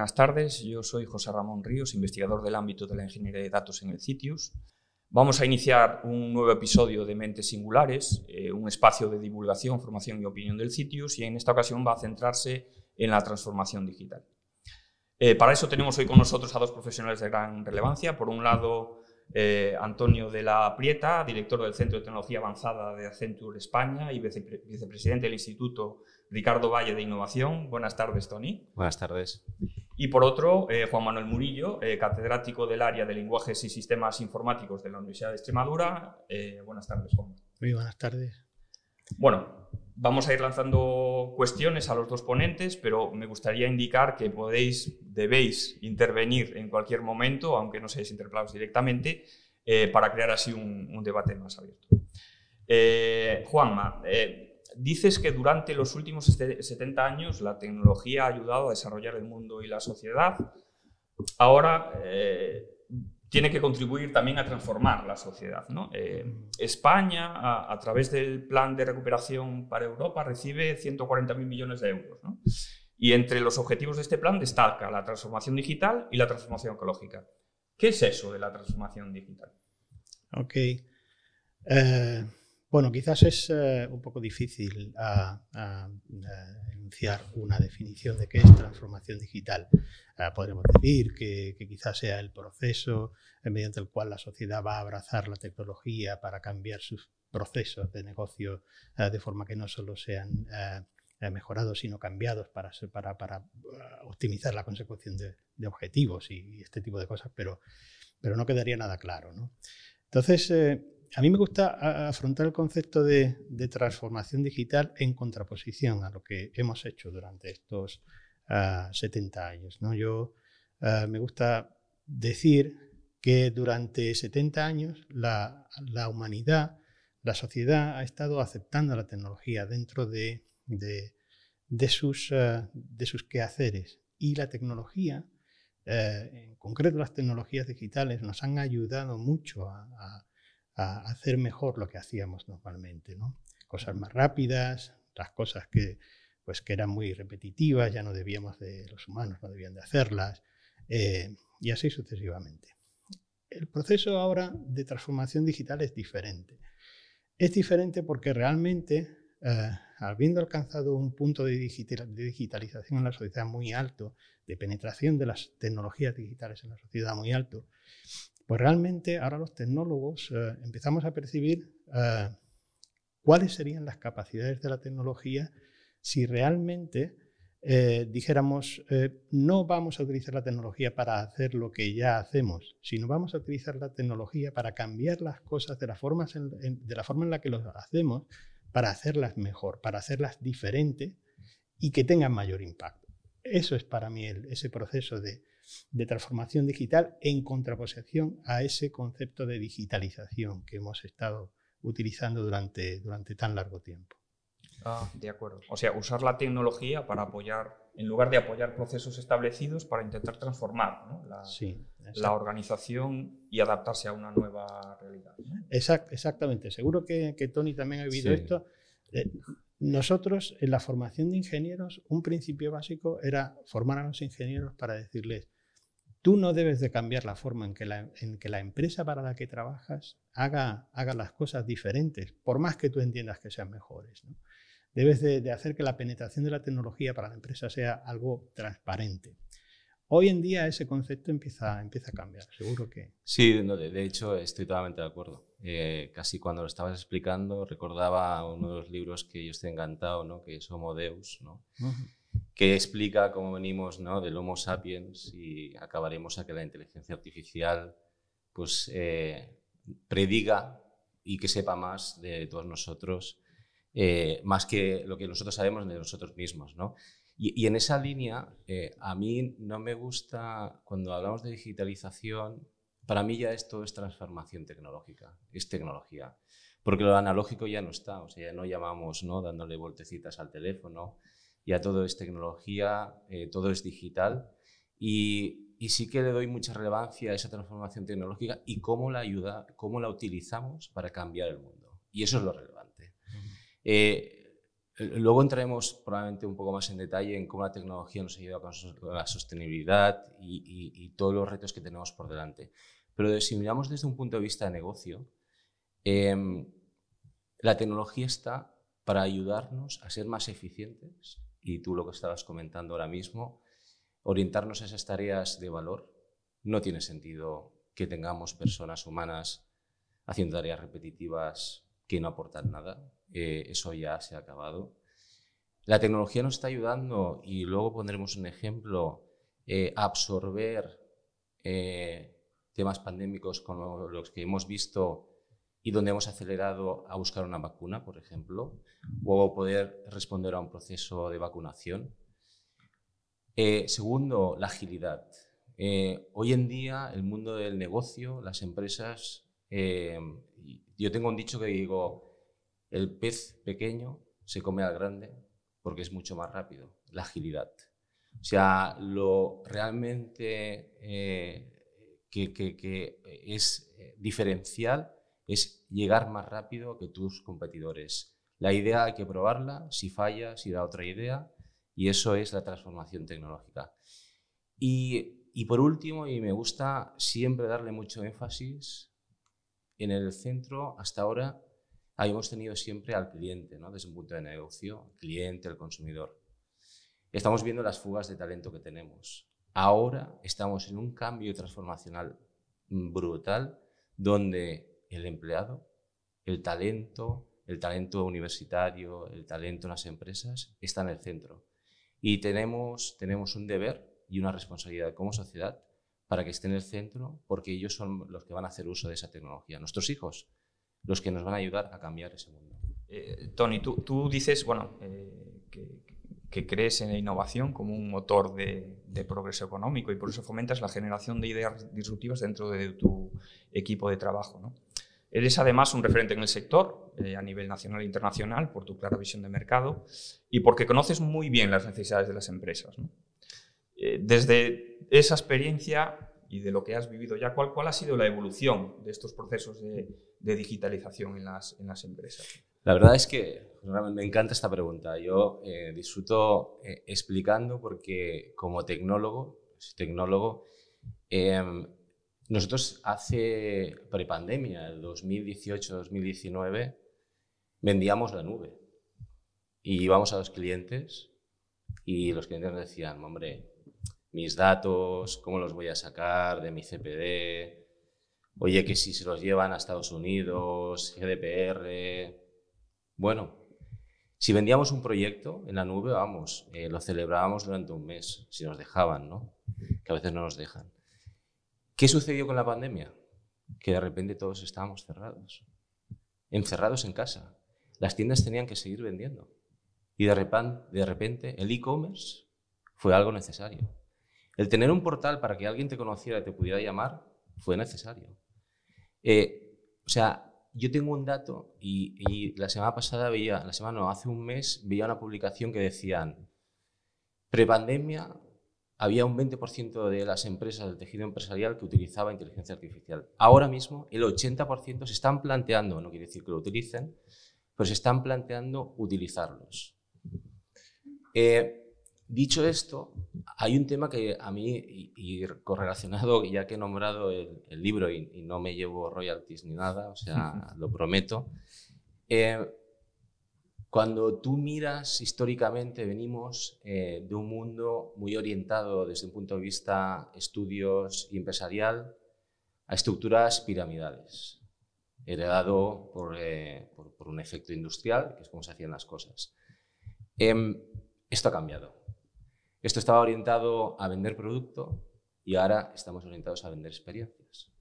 buenas tardes. Yo soy José Ramón Ríos, investigador del ámbito de la ingeniería de datos en el CITIUS. Vamos a iniciar un nuevo episodio de Mentes Singulares, eh, un espacio de divulgación, formación y opinión del CITIUS, y en esta ocasión va a centrarse en la transformación digital. Eh, para eso tenemos hoy con nosotros a dos profesionales de gran relevancia. Por un lado, eh, Antonio de la Prieta, director del Centro de Tecnología Avanzada de Accenture España y vicepresidente del Instituto Ricardo Valle de Innovación. Buenas tardes, Tony. Buenas tardes. Y por otro, eh, Juan Manuel Murillo, catedrático del área de lenguajes y sistemas informáticos de la Universidad de Extremadura. buenas tardes, Juan. Muy buenas tardes. Bueno, Vamos a ir lanzando cuestiones a los dos ponentes, pero me gustaría indicar que podéis, debéis intervenir en cualquier momento, aunque no seáis interpelados directamente, eh, para crear así un, debate más abierto. Eh, Juanma, eh, dices que durante los últimos 70 años la tecnología ha ayudado a desarrollar el mundo y la sociedad. Ahora tiene que contribuir también a transformar la sociedad. Eh, España, a, través del Plan de Recuperación para Europa, recibe 140.000 millones de euros. Y entre los objetivos de este plan destaca la transformación digital y la transformación ecológica. ¿Qué es eso de la transformación digital? Ok. Eh, bueno, quizás es eh, un poco difícil enunciar una definición de qué es transformación digital. Ah, podríamos decir que, quizás sea el proceso eh, mediante el cual la sociedad va a abrazar la tecnología para cambiar sus procesos de negocio eh, de forma que no solo sean mejorados, sino cambiados para, para, para optimizar la consecución de, objetivos y, este tipo de cosas, pero, pero no quedaría nada claro. ¿no? Entonces, a mí me gusta afrontar el concepto de, transformación digital en contraposición a lo que hemos hecho durante estos 70 ah, años. ¿no? Yo ah, me gusta decir que durante 70 años la, humanidad, la sociedad ha estado aceptando la tecnología dentro de, sus, ah, sus quehaceres y la tecnología, en concreto las tecnologías digitales, nos han ayudado mucho a hacer mejor lo que hacíamos normalmente, ¿no? Cosas más rápidas, las cosas que, pues, que eran muy repetitivas, ya no debíamos de, los humanos no debían de hacerlas, eh, y así sucesivamente. El proceso ahora de transformación digital es diferente. Es diferente porque realmente, eh, habiendo alcanzado un punto de, de digitalización en la sociedad muy alto, de penetración de las tecnologías digitales en la sociedad muy alto, pues realmente ahora los tecnólogos eh, empezamos a percibir eh, cuáles serían las capacidades de la tecnología si realmente eh, dijéramos, no vamos a utilizar la tecnología para hacer lo que ya hacemos, sino vamos a utilizar la tecnología para cambiar las cosas de la forma en, la que lo hacemos, para hacerlas mejor, para hacerlas diferentes y que tengan mayor impacto. Eso es para mí ese proceso de de transformación digital en contraposición a ese concepto de digitalización que hemos estado utilizando durante, durante tan largo tiempo. Ah, de acuerdo. O sea, usar la tecnología para apoyar, en lugar de apoyar procesos establecidos, para intentar transformar la, la, organización y adaptarse a una nueva realidad. exactamente. Seguro que, Tony también ha vivido esto. Eh, nosotros, en la formación de ingenieros, un principio básico era formar a los ingenieros para decirles, Tú no debes de cambiar la forma en que la, en que la empresa para la que trabajas haga, haga, las cosas diferentes, por más que tú entiendas que sean mejores. Debes de, hacer que la penetración de la tecnología para la empresa sea algo transparente. Hoy en día ese concepto empieza, empieza a cambiar, seguro que... Sí, de, hecho estoy totalmente de acuerdo. Eh, casi cuando lo estabas explicando recordaba uno de los libros que yo estoy encantado, ¿no? que es Homo Deus, ¿no? Que explica cómo venimos ¿no? del Homo sapiens y acabaremos a que la inteligencia artificial pues, eh, prediga y que sepa más de todos nosotros, eh, más que lo que nosotros sabemos de nosotros mismos. ¿no? Y, en esa línea, eh, a mí no me gusta, cuando hablamos de digitalización, para mí ya esto es transformación tecnológica, es tecnología. Porque lo analógico ya no está, o sea, ya no llamamos ¿no? dándole vueltecitas al teléfono, ya todo es tecnología, eh, todo es digital y, sí que le doy mucha relevancia a esa transformación tecnológica y cómo la ayuda, cómo la utilizamos para cambiar el mundo. Y eso es lo relevante. Eh, luego entraremos probablemente un poco más en detalle en cómo la tecnología nos ayuda con la sostenibilidad y, todos los retos que tenemos por delante. Pero si miramos desde un punto de vista de negocio, em, la tecnología está para ayudarnos a ser más eficientes y tú lo que estabas comentando ahora mismo, orientarnos a esas tareas de valor. No tiene sentido que tengamos personas humanas haciendo tareas repetitivas que no aportan nada. Eh, eso ya se ha acabado. La tecnología nos está ayudando, y luego pondremos un ejemplo, eh, absorber eh, temas pandémicos como los que hemos visto y donde hemos acelerado a buscar una vacuna, por ejemplo, o poder responder a un proceso de vacunación. segundo, la agilidad. hoy en día, el mundo del negocio, las empresas, yo tengo un dicho que digo, el pez pequeño se come al grande porque es mucho más rápido, la agilidad. O sea, lo realmente eh, que, es eh, diferencial es llegar más rápido que tus competidores. La idea hay que probarla, si falla, si da otra idea, y eso es la transformación tecnológica. Y, por último, y me gusta siempre darle mucho énfasis, en el centro hasta ahora ahí hemos tenido siempre al cliente, ¿no? desde un punto de negocio, el cliente, el consumidor. Estamos viendo las fugas de talento que tenemos. Ahora estamos en un cambio transformacional brutal donde el empleado, el talento, el talento universitario, el talento en las empresas está en el centro. Y tenemos, tenemos un deber y una responsabilidad como sociedad para que esté en el centro porque ellos son los que van a hacer uso de esa tecnología. Nuestros hijos los que nos van a ayudar a cambiar ese mundo. Eh, Tony, tú, tú, dices, bueno, eh, que, crees en la innovación como un motor de, de, progreso económico y por eso fomentas la generación de ideas disruptivas dentro de tu equipo de trabajo. ¿no? Eres además un referente en el sector eh, a nivel nacional e internacional por tu clara visión de mercado y porque conoces muy bien las necesidades de las empresas. ¿no? desde esa experiencia y de lo que has vivido ya, ¿cuál, cuál ha sido la evolución de estos procesos de de digitalización en las, en las empresas? La verdad es que me encanta esta pregunta. Yo eh, disfruto eh, explicando porque como tecnólogo, tecnólogo em, nosotros hace prepandemia, el 2018-2019, vendíamos la nube. Y íbamos a los clientes y los clientes nos decían, hombre, mis datos, ¿cómo los voy a sacar de mi CPD? Oye, que si se los llevan a Estados Unidos, GDPR. Bueno, si vendíamos un proyecto en la nube, vamos, eh, lo celebrábamos durante un mes, si nos dejaban, ¿no? Que a veces no nos dejan. ¿Qué sucedió con la pandemia? Que de repente todos estábamos cerrados, encerrados en casa. Las tiendas tenían que seguir vendiendo. Y de repente, de repente el e-commerce fue algo necesario. El tener un portal para que alguien te conociera y te pudiera llamar fue necesario. Eh, o sea, yo tengo un dato y, la semana pasada veía, la semana no, hace un mes veía una publicación que decían, prepandemia había un 20% de las empresas del tejido empresarial que utilizaba inteligencia artificial. Ahora mismo el 80% se están planteando, no quiere decir que lo utilicen, pero se están planteando utilizarlos. Eh, Dicho esto, hay un tema que a mí, y, correlacionado, ya que he nombrado el, libro y, no me llevo royalties ni nada, o sea, lo prometo, eh, cuando tú miras históricamente, venimos eh, de un mundo muy orientado desde un punto de vista estudios y empresarial a estructuras piramidales, heredado por, eh, por, por, un efecto industrial, que es como se hacían las cosas. Em, esto ha cambiado. Esto estaba orientado a vender producto y ahora estamos orientados a vender experiencias.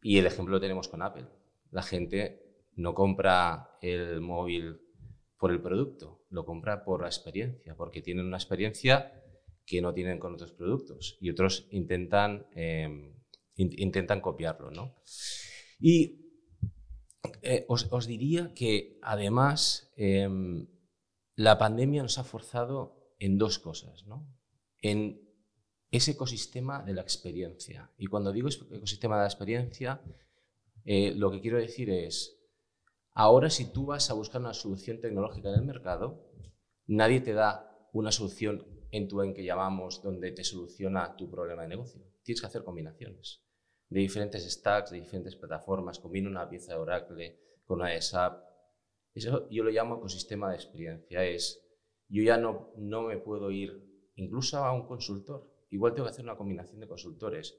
Y el ejemplo lo tenemos con Apple. La gente no compra el móvil por el producto, lo compra por la experiencia, porque tienen una experiencia que no tienen con otros productos y otros intentan, em, intentan copiarlo. ¿no? Y eh, os, diría que además em, la pandemia nos ha forzado en dos cosas, ¿no? En ese ecosistema de la experiencia. Y cuando digo ecosistema de la experiencia, eh, lo que quiero decir es, Ahora, si tú vas a buscar una solución tecnológica en el mercado, nadie te da una solución en tu en que llamamos donde te soluciona tu problema de negocio. Tienes que hacer combinaciones de diferentes stacks, de diferentes plataformas, combina una pieza de Oracle con una de SAP. Eso yo lo llamo ecosistema de experiencia. Es, yo ya no, no me puedo ir incluso a un consultor. Igual tengo que hacer una combinación de consultores.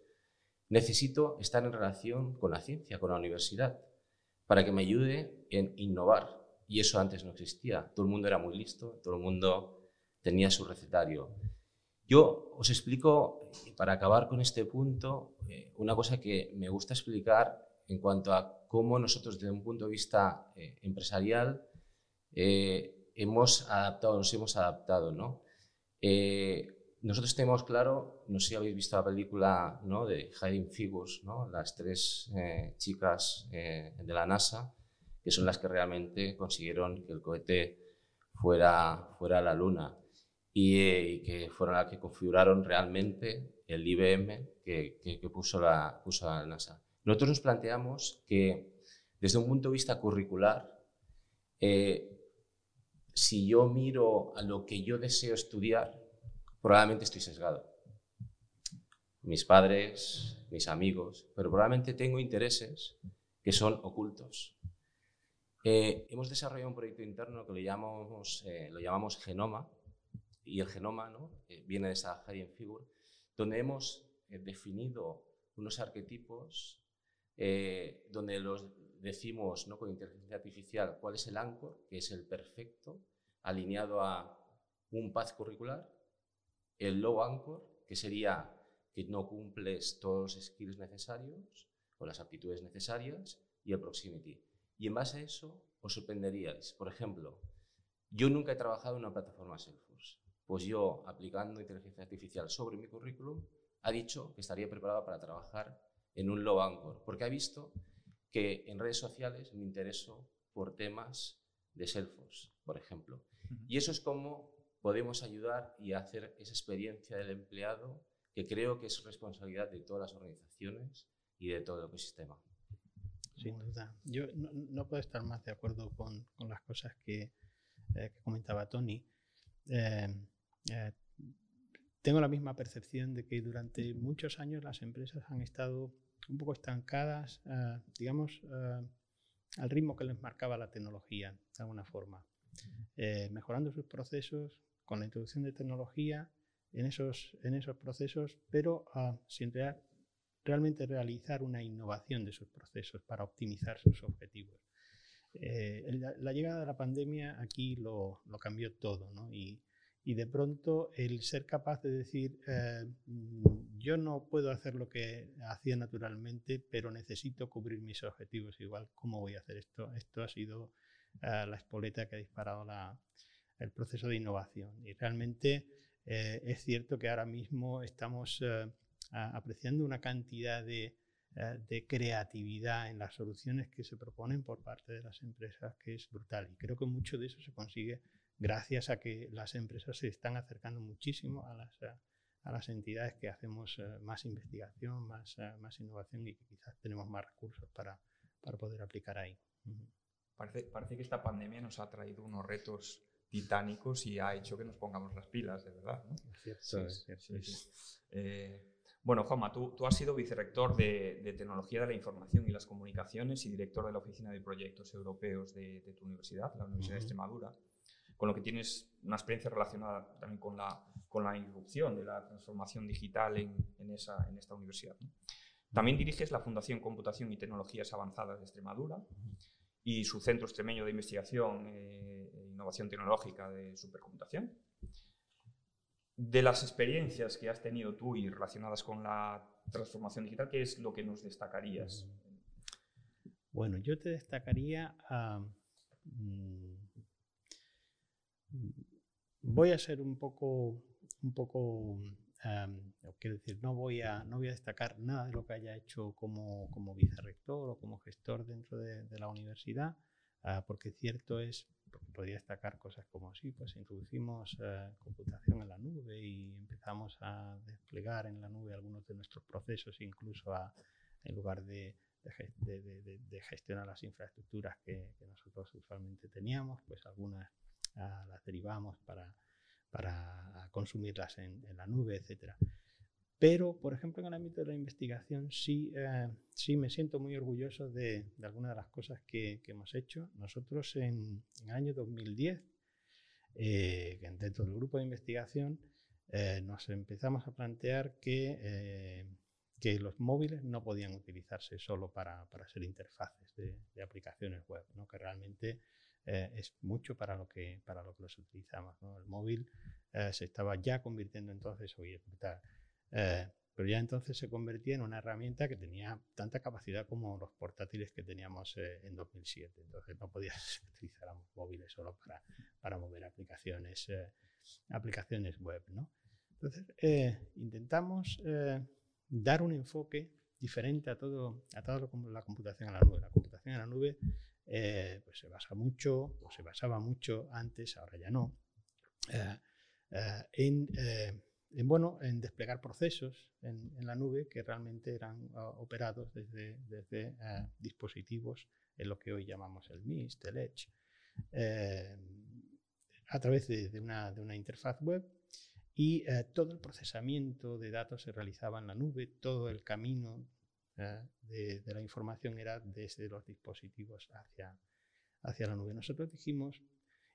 Necesito estar en relación con la ciencia, con la universidad, para que me ayude en innovar. Y eso antes no existía. Todo el mundo era muy listo, todo el mundo tenía su recetario. Yo os explico, para acabar con este punto, eh, una cosa que me gusta explicar en cuanto a cómo nosotros desde un punto de vista eh, empresarial eh, hemos adaptado, nos hemos adaptado. ¿no? Nosotros tenemos claro, no sé si habéis visto la película ¿no? de Hiding Figures, ¿no? las tres chicas de la NASA, que son las que realmente consiguieron que el cohete fuera, fuera a la Luna. Eh, y, que fueron las que configuraron realmente el IBM que, que, puso, la, puso la NASA. Nosotros nos planteamos que desde un punto de vista curricular, eh, si yo miro a lo que yo deseo estudiar, probablemente estoy sesgado. Mis padres, mis amigos, pero probablemente tengo intereses que son ocultos. Eh, hemos desarrollado un proyecto interno que lo llamamos, lo llamamos Genoma, y el genoma ¿no? Eh, viene de esa Hidden Figure, donde hemos eh, definido unos arquetipos eh, donde los decimos ¿no? con inteligencia artificial cuál es el anchor, que es el perfecto, alineado a un path curricular, el low anchor, que sería que no cumples todos los skills necesarios o las aptitudes necesarias, y el proximity. Y en base a eso os sorprenderíais. Por ejemplo, yo nunca he trabajado en una plataforma Salesforce pues yo, aplicando inteligencia artificial sobre mi currículum, ha dicho que estaría preparado para trabajar en un low anchor, porque ha visto que en redes sociales me intereso por temas de Salesforce, por ejemplo. Y eso es como podemos ayudar y hacer esa experiencia del empleado que creo que es responsabilidad de todas las organizaciones y de todo el ecosistema. Sin duda. Yo no, puedo estar más de acuerdo con, las cosas que, eh, comentaba Tony. Eh, eh, tengo la misma percepción de que durante muchos años las empresas han estado un poco estancadas, eh, digamos, eh, al ritmo que les marcaba la tecnología, de alguna forma, mejorando sus procesos con la introducción de tecnología en esos, en esos procesos, pero sin realmente realizar una innovación de sus procesos para optimizar sus objetivos. la, llegada de la pandemia aquí lo, cambió todo, ¿no? Y, de pronto el ser capaz de decir, eh, mm, yo no puedo hacer lo que hacía naturalmente, pero necesito cubrir mis objetivos igual, ¿cómo voy a hacer esto? Esto ha sido eh, la espoleta que ha disparado el proceso de innovación. Y realmente eh, es cierto que ahora mismo estamos apreciando una cantidad de, de creatividad en las soluciones que se proponen por parte de las empresas que es brutal. Y creo que mucho de eso se consigue gracias a que las empresas se están acercando muchísimo a las, entidades que hacemos eh, más investigación, más, eh, innovación y que quizás tenemos más recursos para, poder aplicar ahí. Parece que esta pandemia nos ha traído unos retos titánicos y ha hecho que nos pongamos las pilas, de verdad. ¿no? bueno, Juanma, tú, tú, has sido vicerrector de, de, Tecnología de la Información y las Comunicaciones y director de la Oficina de Proyectos Europeos de, de tu universidad, la Universidad de Extremadura con lo que tienes una experiencia relacionada también con la, con la irrupción de la transformación digital en, en, esa, en esta universidad. También diriges la Fundación Computación y Tecnologías Avanzadas de Extremadura y su Centro Extremeño de Investigación eh, Innovación Tecnológica de Supercomputación. De las experiencias que has tenido tú y relacionadas con la transformación digital, ¿qué es lo que nos destacarías? Bueno, yo te destacaría a voy a ser un poco, un poco quiero decir, no voy, a, no voy a destacar nada de lo que haya hecho como, como vicerrector o como gestor dentro de, la universidad, ah, porque cierto es, podría destacar cosas como sí, pues introducimos eh, computación en la nube y empezamos a desplegar en la nube algunos de nuestros procesos, incluso a, en lugar de, gestionar las infraestructuras que, nosotros usualmente teníamos, pues algunas ah, las derivamos para, para consumirlas en, la nube, etc. Pero, por ejemplo, en el ámbito de la investigación sí, eh, sí me siento muy orgulloso de, algunas de las cosas que, hemos hecho. Nosotros en, el año 2010, eh, dentro del grupo de investigación, eh, nos empezamos a plantear que que los móviles no podían utilizarse solo para, ser interfaces de, aplicaciones web, ¿no? que realmente es mucho para lo que, para lo que los utilizamos. El móvil se estaba ya convirtiendo entonces, oye, eh, pero ya entonces se convertía en una herramienta que tenía tanta capacidad como los portátiles que teníamos en 2007. Entonces no podías utilizar móviles solo para, para mover aplicaciones, aplicaciones web. ¿no? Entonces intentamos dar un enfoque diferente a todo, a toda la computación en la nube. La computación en la nube eh, pues se basa mucho, o se basaba mucho antes, ahora ya no, eh, eh, en, bueno, en desplegar procesos en, la nube que realmente eran ah, operados desde, desde dispositivos en lo que hoy llamamos el MIST, el Edge, a través de, una, de una interfaz web y eh, todo el procesamiento de datos se realizaba en la nube, todo el camino eh, de, la información era desde los dispositivos hacia, hacia la nube. Nosotros dijimos,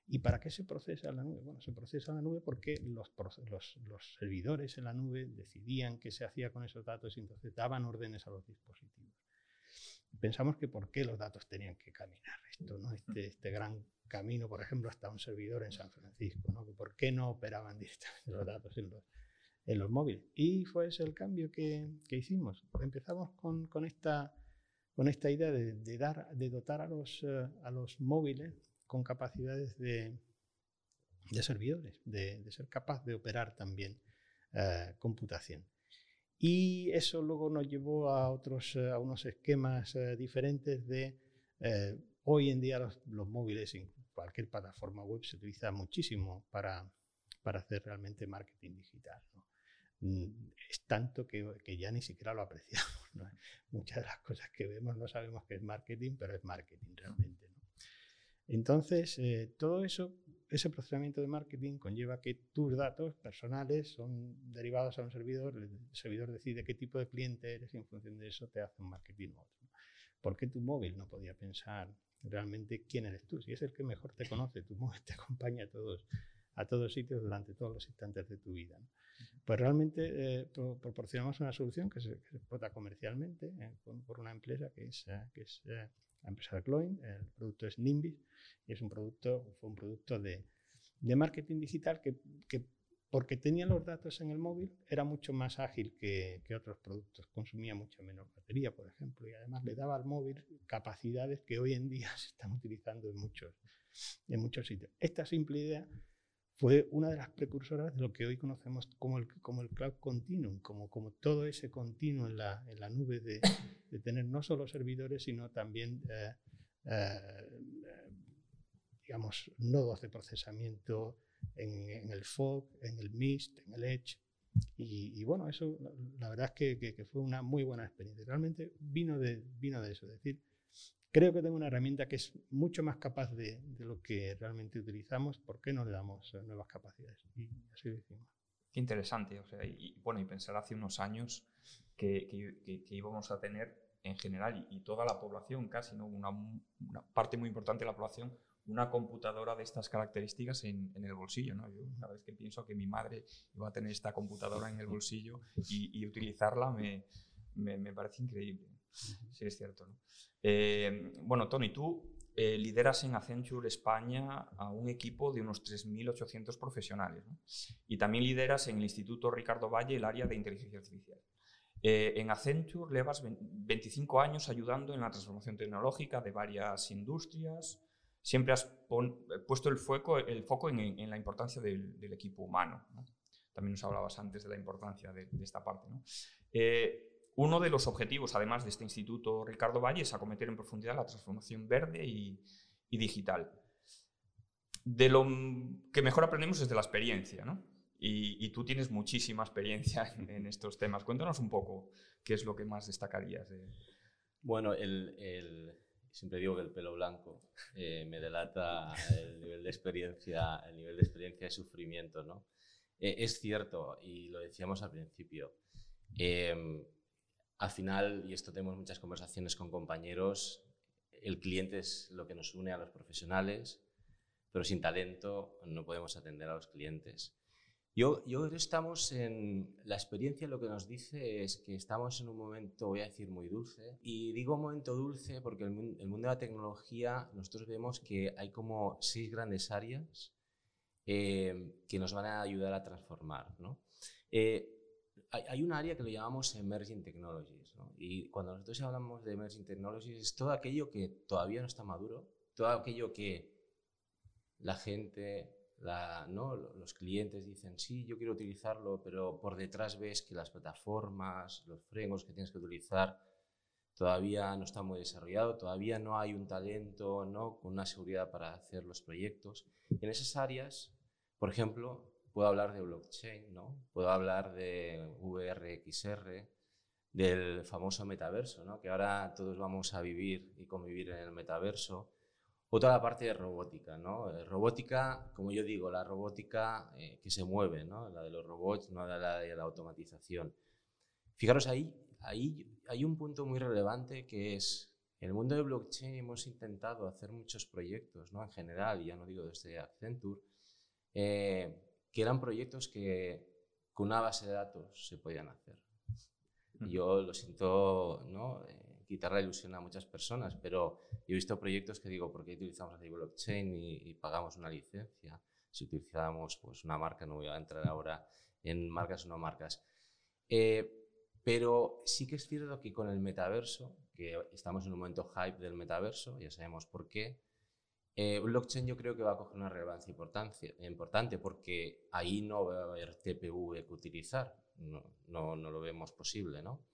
¿y para qué se procesa en la nube? Bueno, se procesa en la nube porque los, los, los servidores en la nube decidían qué se hacía con esos datos y entonces daban órdenes a los dispositivos. Pensamos que por qué los datos tenían que caminar esto, ¿no? este, este gran camino, por ejemplo, hasta un servidor en San Francisco, ¿no? ¿Por qué no operaban directamente los datos en los, en los móviles? Y fue ese el cambio que, que hicimos. Empezamos con, con, esta, con esta idea de, de, dar, de dotar a los, eh, a los móviles con capacidades de, servidores, de, ser capaz de operar también uh, computación. Y eso luego nos llevó a, otros, a unos esquemas uh, diferentes de Hoy en día los, móviles en cualquier plataforma web se utiliza muchísimo para, para hacer realmente marketing digital. Mm, es tanto que, ya ni siquiera lo apreciamos. Muchas de las cosas que vemos no sabemos que es marketing, pero es marketing realmente. Entonces, eh, todo eso, ese procesamiento de marketing conlleva que tus datos personales son derivados a un servidor, el servidor decide qué tipo de cliente eres y en función de eso te hace un marketing u otro. ¿Por qué tu móvil no podía pensar realmente quién eres tú. Si es el que mejor te conoce, tu móvil te acompaña a todos, a todos sitios durante todos los instantes de tu vida. Pues realmente eh, proporcionamos una solución que se, explota comercialmente eh, por, una empresa que es, eh, que es la empresa de Cloin. El producto es Nimbis y es un producto, fue un producto de, de marketing digital que, que porque tenía los datos en el móvil, era mucho más ágil que, otros productos, consumía mucha menos batería, por ejemplo, y además le daba al móvil capacidades que hoy en día se están utilizando en muchos, en muchos sitios. Esta simple idea fue una de las precursoras de lo que hoy conocemos como el, como el cloud continuum, como, como todo ese continuo en la, en la nube de, de, tener no solo servidores, sino también, eh, eh, digamos, nodos de procesamiento, en, el fog, en el mist, en el edge. Y, bueno, eso la, verdad es que, que, fue una muy buena experiencia. Realmente vino de, vino de eso. Es decir, creo que tengo una herramienta que es mucho más capaz de, de lo que realmente utilizamos. ¿Por qué no le damos nuevas capacidades? Y así lo hicimos. Qué interesante. O sea, y, bueno, y pensar hace unos años que, que íbamos a tener en general y, toda la población, casi, ¿no? Una, una, parte muy importante de la población, una computadora de estas características en, el bolsillo. ¿no? Yo cada vez que pienso que mi madre iba a tener esta computadora en el bolsillo y, utilizarla me, me, parece increíble. Sí, es cierto. ¿no? Eh, bueno, Tony, tú eh, lideras en Accenture España a un equipo de unos 3.800 profesionales ¿no? y también lideras en el Instituto Ricardo Valle el área de inteligencia artificial. Eh, en Accenture llevas 25 años ayudando en la transformación tecnológica de varias industrias, siempre has puesto el foco, el foco en, la importancia del, equipo humano. También nos hablabas antes de la importancia de, esta parte. Eh, uno de los objetivos, además de este instituto Ricardo Valle, es acometer en profundidad la transformación verde y, digital. De lo que mejor aprendemos es de la experiencia, Y, tú tienes muchísima experiencia en, estos temas. Cuéntanos un poco qué es lo que más destacarías de, Bueno, el, siempre digo que el pelo blanco eh, me delata el nivel de experiencia, el nivel de experiencia y sufrimiento, ¿no? Eh, es cierto, y lo decíamos al principio, em, al final, y esto tenemos muchas conversaciones con compañeros, el cliente es lo que nos une a los profesionales, pero sin talento no podemos atender a los clientes. Yo, yo estamos en. La experiencia lo que nos dice es que estamos en un momento, voy a decir, muy dulce. Y digo momento dulce porque el, el mundo de la tecnología, nosotros vemos que hay como seis grandes áreas eh, que nos van a ayudar a transformar. ¿no? Eh, hay, un área que lo llamamos Emerging Technologies. ¿no? Y cuando nosotros hablamos de Emerging Technologies, es todo aquello que todavía no está maduro, todo aquello que la gente ¿no? los clientes dicen, sí, yo quiero utilizarlo, pero por detrás ves que las plataformas, los frenos que tienes que utilizar todavía no están muy desarrollados, todavía no hay un talento ¿no? con una seguridad para hacer los proyectos. en esas áreas, por ejemplo, puedo hablar de blockchain, ¿no? puedo hablar de VRXR, del famoso metaverso, ¿no? que ahora todos vamos a vivir y convivir en el metaverso otra la parte de robótica, ¿no? Eh, robótica, como yo digo, la robótica eh, que se mueve, ¿no? La de los robots, no la de la automatización. Fijaros, ahí, ahí hay un punto muy relevante que es, en el mundo de blockchain hemos intentado hacer muchos proyectos, ¿no? En general, ya no digo desde Accenture, eh, que eran proyectos que con una base de datos se podían hacer. Yo lo siento, ¿no? Eh, quitar la ilusión a muchas personas, pero yo he visto proyectos que digo, ¿por qué utilizamos el blockchain y, pagamos una licencia? Si utilizamos pues, una marca, no voy a entrar ahora en marcas o no marcas. Eh, pero sí que es cierto que con el metaverso, que estamos en un momento hype del metaverso, ya sabemos por qué, eh, blockchain yo creo que va a coger una relevancia importante porque ahí no va a haber TPV que utilizar no, no, no lo vemos posible, ¿no?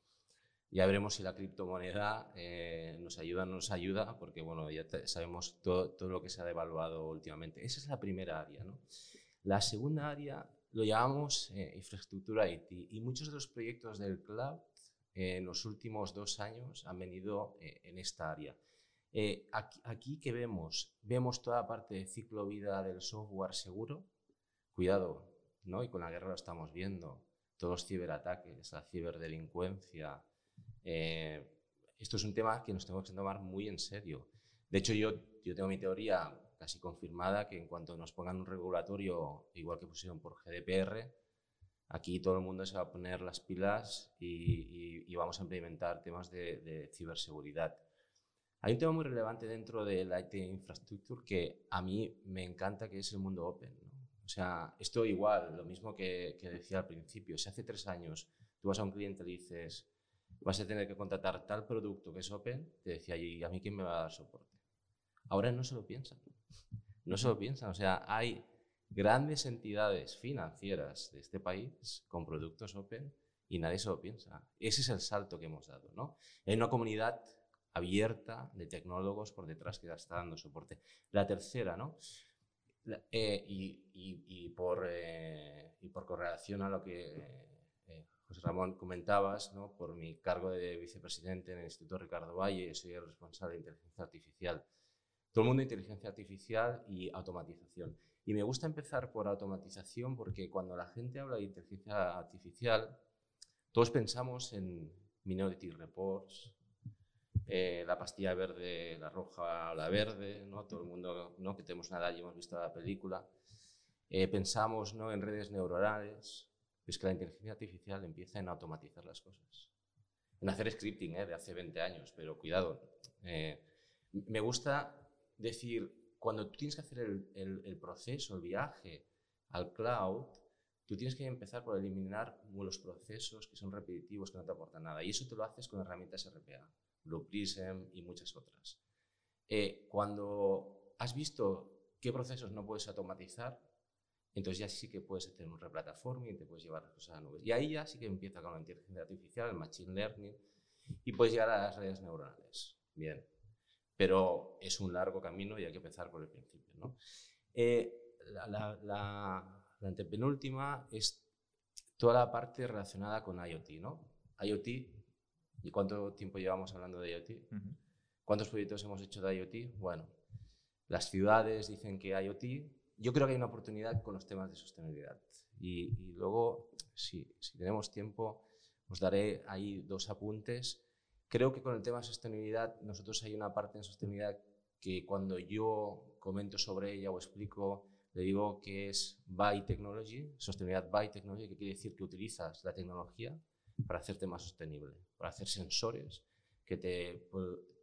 Ya veremos si la criptomoneda eh, nos ayuda o no nos ayuda, porque bueno, ya sabemos todo, todo, lo que se ha devaluado últimamente. Esa es la primera área. ¿no? La segunda área lo llamamos eh, infraestructura IT y muchos de los proyectos del cloud eh, en los últimos dos años han venido en esta área. Aquí, aquí, que vemos, vemos toda la parte de ciclo vida del software seguro. Cuidado, ¿no? Y con la guerra lo estamos viendo todos los ciberataques, la ciberdelincuencia. Eh, esto es un tema que nos tenemos que tomar muy en serio. De hecho, yo, yo tengo mi teoría casi confirmada que en cuanto nos pongan un regulatorio, igual que pusieron por GDPR, aquí todo el mundo se va a poner las pilas y, vamos a implementar temas de, ciberseguridad. Hay un tema muy relevante dentro de la IT infrastructure que a mí me encanta, que es el mundo open. ¿no? O sea, esto igual, lo mismo que, decía al principio. Si hace tres años tú vas a un cliente y dices, vas a tener que contratar tal producto que es Open, te decía, ¿y a mí quién me va a dar soporte? Ahora no se lo piensan. No se lo piensan. O sea, hay grandes entidades financieras de este país con productos Open y nadie se lo piensa. Ese es el salto que hemos dado, ¿no? Hay una comunidad abierta de tecnólogos por detrás que está dando soporte. La tercera, ¿no? Eh, y, por, eh, y por correlación a lo que eh, José Ramón comentabas, ¿no? por mi cargo de vicepresidente en el Instituto Ricardo Valle, soy el responsable de inteligencia artificial. Todo el mundo inteligencia artificial y automatización. Y me gusta empezar por automatización porque cuando la gente habla de inteligencia artificial, todos pensamos en Minority Reports, eh, la pastilla verde, la roja o la verde, ¿no? todo el mundo ¿no? que tenemos una edad y hemos visto la película. Eh, pensamos ¿no? en redes neuronales, es que la inteligencia artificial empieza en automatizar las cosas. En hacer scripting ¿eh? de hace 20 años, pero cuidado. me gusta decir, cuando tú tienes que hacer el, el, el proceso, el viaje al cloud, tú tienes que empezar por eliminar los procesos que son repetitivos, que no te aportan nada. Y eso te lo haces con herramientas RPA. Blue Prism y muchas otras. Eh, cuando has visto qué procesos no puedes automatizar, entonces ya sí que puedes hacer un replatforming te puedes llevar las cosas a nubes. Y ahí ya sí que empieza con la inteligencia artificial, el machine learning, y puedes llegar a las redes neuronales. Bien, pero es un largo camino y hay que empezar por el principio. ¿no? Eh, la, la, la, la, antepenúltima es toda la parte relacionada con IoT. ¿no? IoT ¿Y cuánto tiempo llevamos hablando de IoT? ¿Cuántos proyectos hemos hecho de IoT? Bueno, las ciudades dicen que IoT. Yo creo que hay una oportunidad con los temas de sostenibilidad. Y, luego, si, si tenemos tiempo, os daré ahí dos apuntes. Creo que con el tema de sostenibilidad, nosotros hay una parte en sostenibilidad que cuando yo comento sobre ella o explico, le digo que es by technology, sostenibilidad by technology, que quiere decir que utilizas la tecnología para hacerte más sostenible, para hacer sensores que te,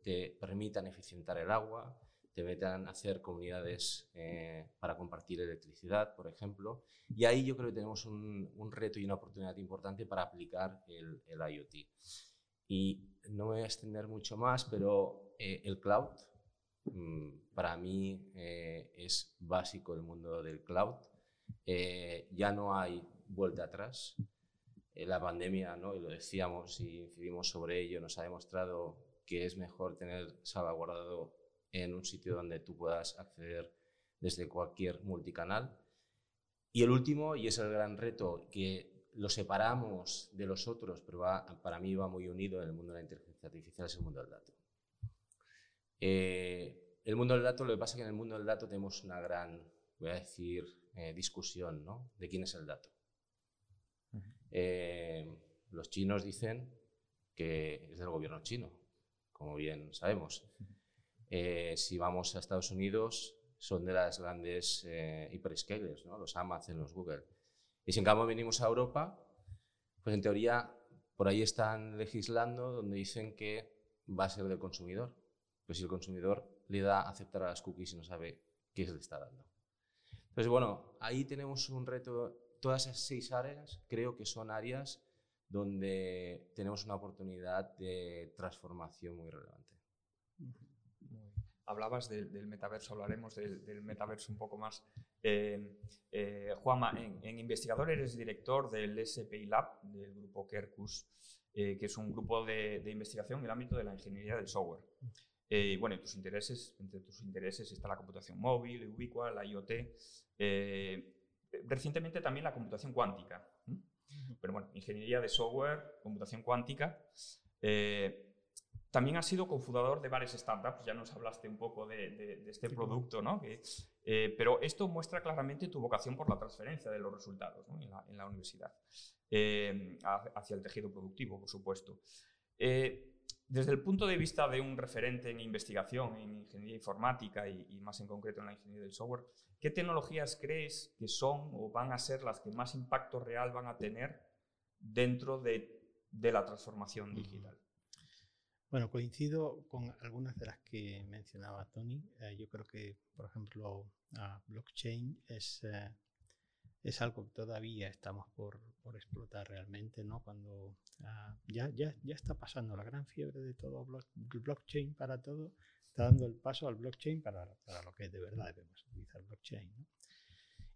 te permitan eficientar el agua, te metan a hacer comunidades eh, para compartir electricidad, por ejemplo. Y ahí yo creo que tenemos un, un reto y una oportunidad importante para aplicar el, el, IoT. Y no me voy a extender mucho más, pero eh, el cloud, mm, para mí eh, es básico el mundo del cloud. ya no hay vuelta atrás. Eh, la pandemia, ¿no? y lo decíamos y incidimos sobre ello, nos ha demostrado que es mejor tener salvaguardado en un sitio donde tú puedas acceder desde cualquier multicanal. Y el último, y es el gran reto, que lo separamos de los otros, pero para mí va muy unido en el mundo de la inteligencia artificial, es el mundo del dato. Eh, el mundo del dato, lo que pasa es que en el mundo del dato tenemos una gran, voy a decir, eh, discusión, ¿no? De quién es el dato. Eh, los chinos dicen que es del gobierno chino, como bien sabemos. Eh, si vamos a Estados Unidos, son de las grandes eh, los Amazon, los Google. Y si en cambio venimos a Europa, pues en teoría por ahí están legislando donde dicen que va a ser del consumidor. Pues si el consumidor le da a aceptar a las cookies y no sabe qué se le está dando. Entonces, bueno, ahí tenemos un reto todas esas seis áreas creo que son áreas donde tenemos una oportunidad de transformación muy relevante. Hablabas del, metaverso, hablaremos del, metaverso un poco más. Eh, eh, Juanma, en, investigador eres director del SPI Lab, del grupo Kerkus, eh, que es un grupo de, investigación en el ámbito de la ingeniería del software. y bueno, tus intereses, entre tus intereses está la computación móvil, ubicua, la IoT recientemente también la computación cuántica. Pero bueno, ingeniería de software, computación cuántica. Eh, también has sido cofundador de varias startups, ya nos hablaste un poco de, este producto, ¿no? Eh, pero esto muestra claramente tu vocación por la transferencia de los resultados en, la, universidad, eh, hacia el tejido productivo, por supuesto. Desde el punto de vista de un referente en investigación, en ingeniería informática y, más en concreto en la ingeniería del software, ¿qué tecnologías crees que son o van a ser las que más impacto real van a tener dentro de, la transformación digital? Bueno, coincido con algunas de las que mencionaba Tony. Eh, yo creo que, por ejemplo, blockchain es eh, es algo que todavía estamos por, por explotar realmente, ¿no? Cuando ah, ya, ya, ya, está pasando la gran fiebre de todo blockchain para todo, está dando el paso al blockchain para, para lo que de verdad debemos utilizar blockchain.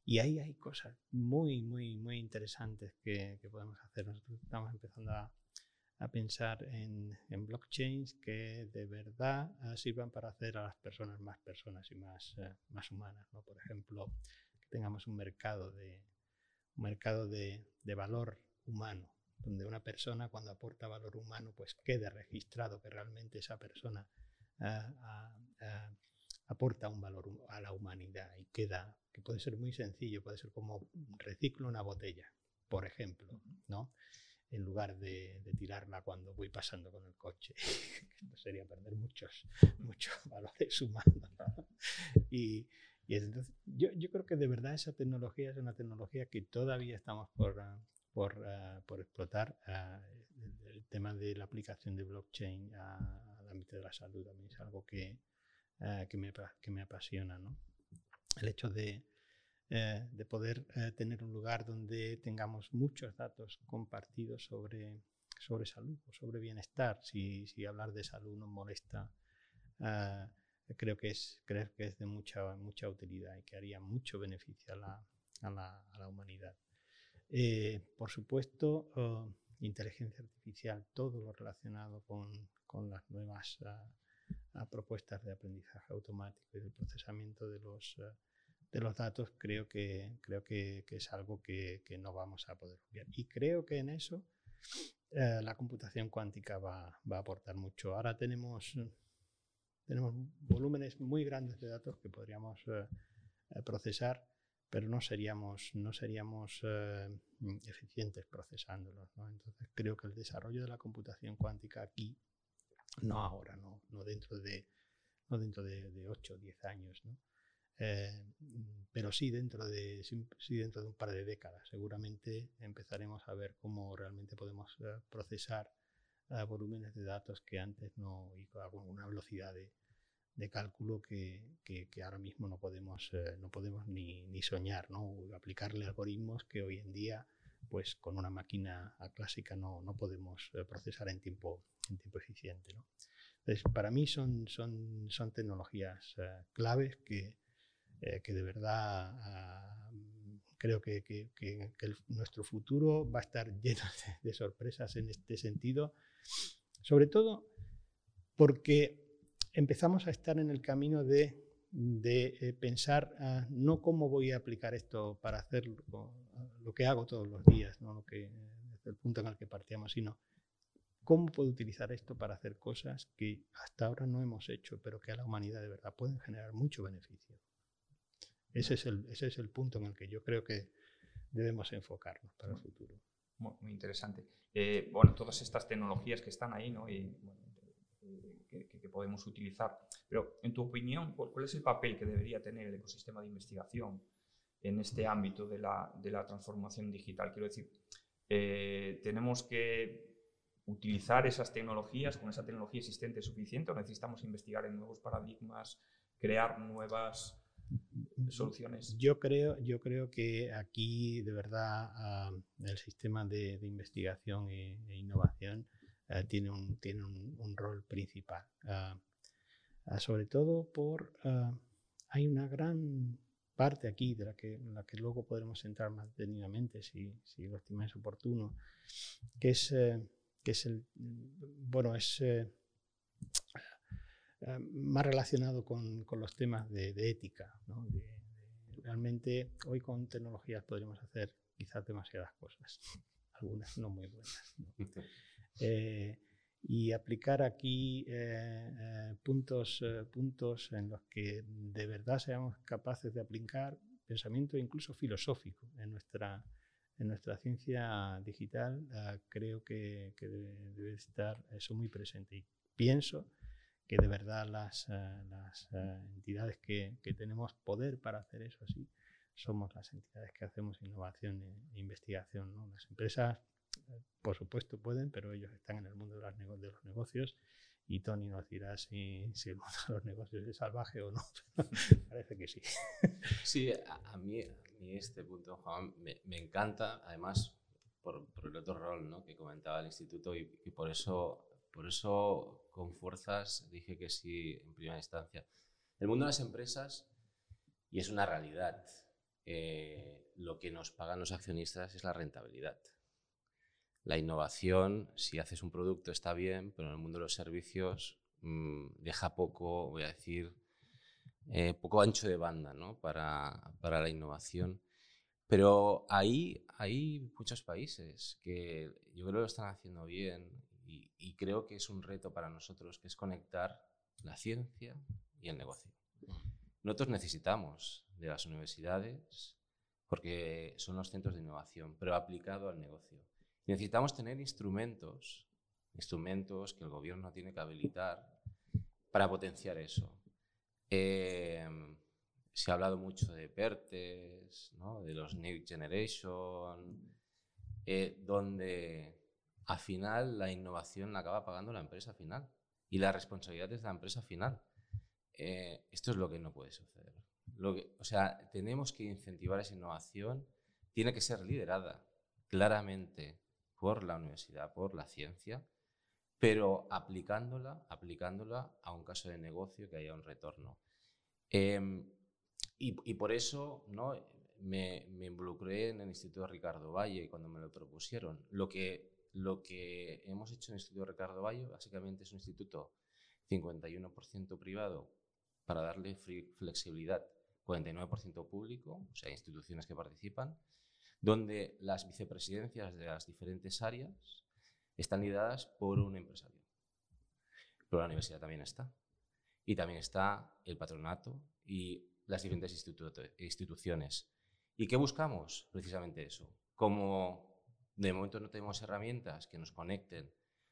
Y ahí hay cosas muy, muy, muy interesantes que, que podemos hacer. Nosotros estamos empezando a, a pensar en, en, blockchains que de verdad ah, sirvan para hacer a las personas más personas y más, eh, más humanas. ¿no? Por ejemplo, tengamos un mercado de, un mercado de, de, valor humano, donde una persona cuando aporta valor humano pues quede registrado que realmente esa persona ah, ah, ah, aporta un valor a la humanidad y queda, que puede ser muy sencillo, puede ser como reciclo una botella, por ejemplo, ¿no? en lugar de, de, tirarla cuando voy pasando con el coche. Esto sería perder muchos, muchos valores humanos. Y, y entonces, yo, yo, creo que de verdad esa tecnología es una tecnología que todavía estamos por, ah, por, uh, por explotar. Uh, el, tema de la aplicación de blockchain al ámbito de la salud también es algo que, uh, que, me, que me apasiona. ¿no? El hecho de, eh, de poder eh, tener un lugar donde tengamos muchos datos compartidos sobre, sobre salud o sobre bienestar. Si, si hablar de salud nos molesta creo que es, creo que es de mucha, mucha utilidad y que haría mucho beneficio a la, a la, humanidad. Eh, por supuesto, uh, inteligencia artificial, todo lo relacionado con, con las nuevas uh, propuestas de aprendizaje automático y del procesamiento de los, uh, de los datos, creo que, creo que, que es algo que, que, no vamos a poder obviar. Y creo que en eso eh, la computación cuántica va, va, a aportar mucho. Ahora tenemos, tenemos volúmenes muy grandes de datos que podríamos eh, eh, procesar, pero no seríamos, no seríamos eficientes procesándolos. Entonces creo que el desarrollo de la computación cuántica aquí, no ahora, no, no dentro de, no dentro de, de 8 o 10 años, ¿no? Eh, pero sí dentro, de, sí dentro de un par de décadas. Seguramente empezaremos a ver cómo realmente podemos eh, procesar eh, volúmenes de datos que antes no, y con una velocidad de, de cálculo que, que, ahora mismo no podemos, no podemos ni, ni, soñar, ¿no? aplicarle algoritmos que hoy en día, pues con una máquina clásica no, no podemos procesar en tiempo, en tiempo eficiente. ¿no? Entonces, para mí son, son, son tecnologías claves que, eh, que de verdad ah, creo que, nuestro futuro va a estar lleno de, sorpresas en este sentido, sobre todo porque empezamos a estar en el camino de, eh, pensar ah, no cómo voy a aplicar esto para hacer lo, que hago todos los días, ¿no? lo que, desde el punto en el que partíamos, sino cómo puedo utilizar esto para hacer cosas que hasta ahora no hemos hecho, pero que a la humanidad de verdad pueden generar mucho beneficio. Ese es, el, ese es el punto en el que yo creo que debemos enfocarnos para el futuro. Muy, interesante. Eh, bueno, todas estas tecnologías que están ahí, ¿no? Y, eh, que, podemos utilizar. Pero, en tu opinión, ¿cuál es el papel que debería tener el ecosistema de investigación en este ámbito de la, de la transformación digital? Quiero decir, eh, ¿tenemos que utilizar esas tecnologías con esa tecnología existente suficiente o necesitamos investigar en nuevos paradigmas, crear nuevas Yo creo, yo creo que aquí de verdad ah, el sistema de, investigación e, e innovación ah, tiene, un, tiene un, rol principal. Ah, sobre todo por... hay una gran parte aquí de la que, la que luego podremos entrar más detenidamente si, si lo estimáis oportuno, que es, eh, que es el... Bueno, es... Eh, más relacionado con, con, los temas de, de ética, ¿no? de, realmente hoy con tecnologías podríamos hacer quizás demasiadas cosas, algunas no muy buenas. Eh, y aplicar aquí eh, eh, puntos, puntos en los que de verdad seamos capaces de aplicar pensamiento incluso filosófico en nuestra, en nuestra ciencia digital, creo que, que debe, estar eso muy presente. Y pienso que de verdad las, eh, las eh, entidades que, que, tenemos poder para hacer eso así somos las entidades que hacemos innovación e, investigación. ¿no? Las empresas, eh, por supuesto, pueden, pero ellos están en el mundo de, los, de los negocios y Tony nos dirá si, si, el mundo de los negocios es salvaje o no. Parece que sí. Sí, a, mí, a mí, este punto, Juan, me, me encanta, además, por, por, el otro rol ¿no? que comentaba el instituto y, y por eso por eso, con fuerzas, dije que sí en primera instancia. El mundo de las empresas, y es una realidad, eh, lo que nos pagan los accionistas es la rentabilidad. La innovación, si haces un producto está bien, pero en el mundo de los servicios mm, deja poco, voy a decir, eh, poco ancho de banda ¿no? para, para la innovación. Pero ahí hay muchos países que yo creo que lo están haciendo bien y, creo que es un reto para nosotros, que es conectar la ciencia y el negocio. Nosotros necesitamos de las universidades porque son los centros de innovación, pero aplicado al negocio. necesitamos tener instrumentos, instrumentos que el gobierno tiene que habilitar para potenciar eso. Eh, se ha hablado mucho de PERTES, de los New Generation, eh, donde al final la innovación la acaba pagando la empresa final y la responsabilidad es de la empresa final. Eh, esto es lo que no puede suceder. Lo que, o sea, tenemos que incentivar esa innovación, tiene que ser liderada claramente por la universidad, por la ciencia, pero aplicándola, aplicándola a un caso de negocio que haya un retorno. Em, y, y, por eso ¿no? me, me, involucré en el Instituto Ricardo Valle cuando me lo propusieron. Lo que lo que hemos hecho en el Instituto Ricardo Bayo básicamente es un instituto 51% privado para darle flexibilidad, 49% público, o sea, instituciones que participan, donde las vicepresidencias de las diferentes áreas están lideradas por un empresario. Pero la universidad también está. Y también está el patronato y las diferentes instituciones. ¿Y qué buscamos? Precisamente eso. Como de momento no tenemos herramientas que nos conecten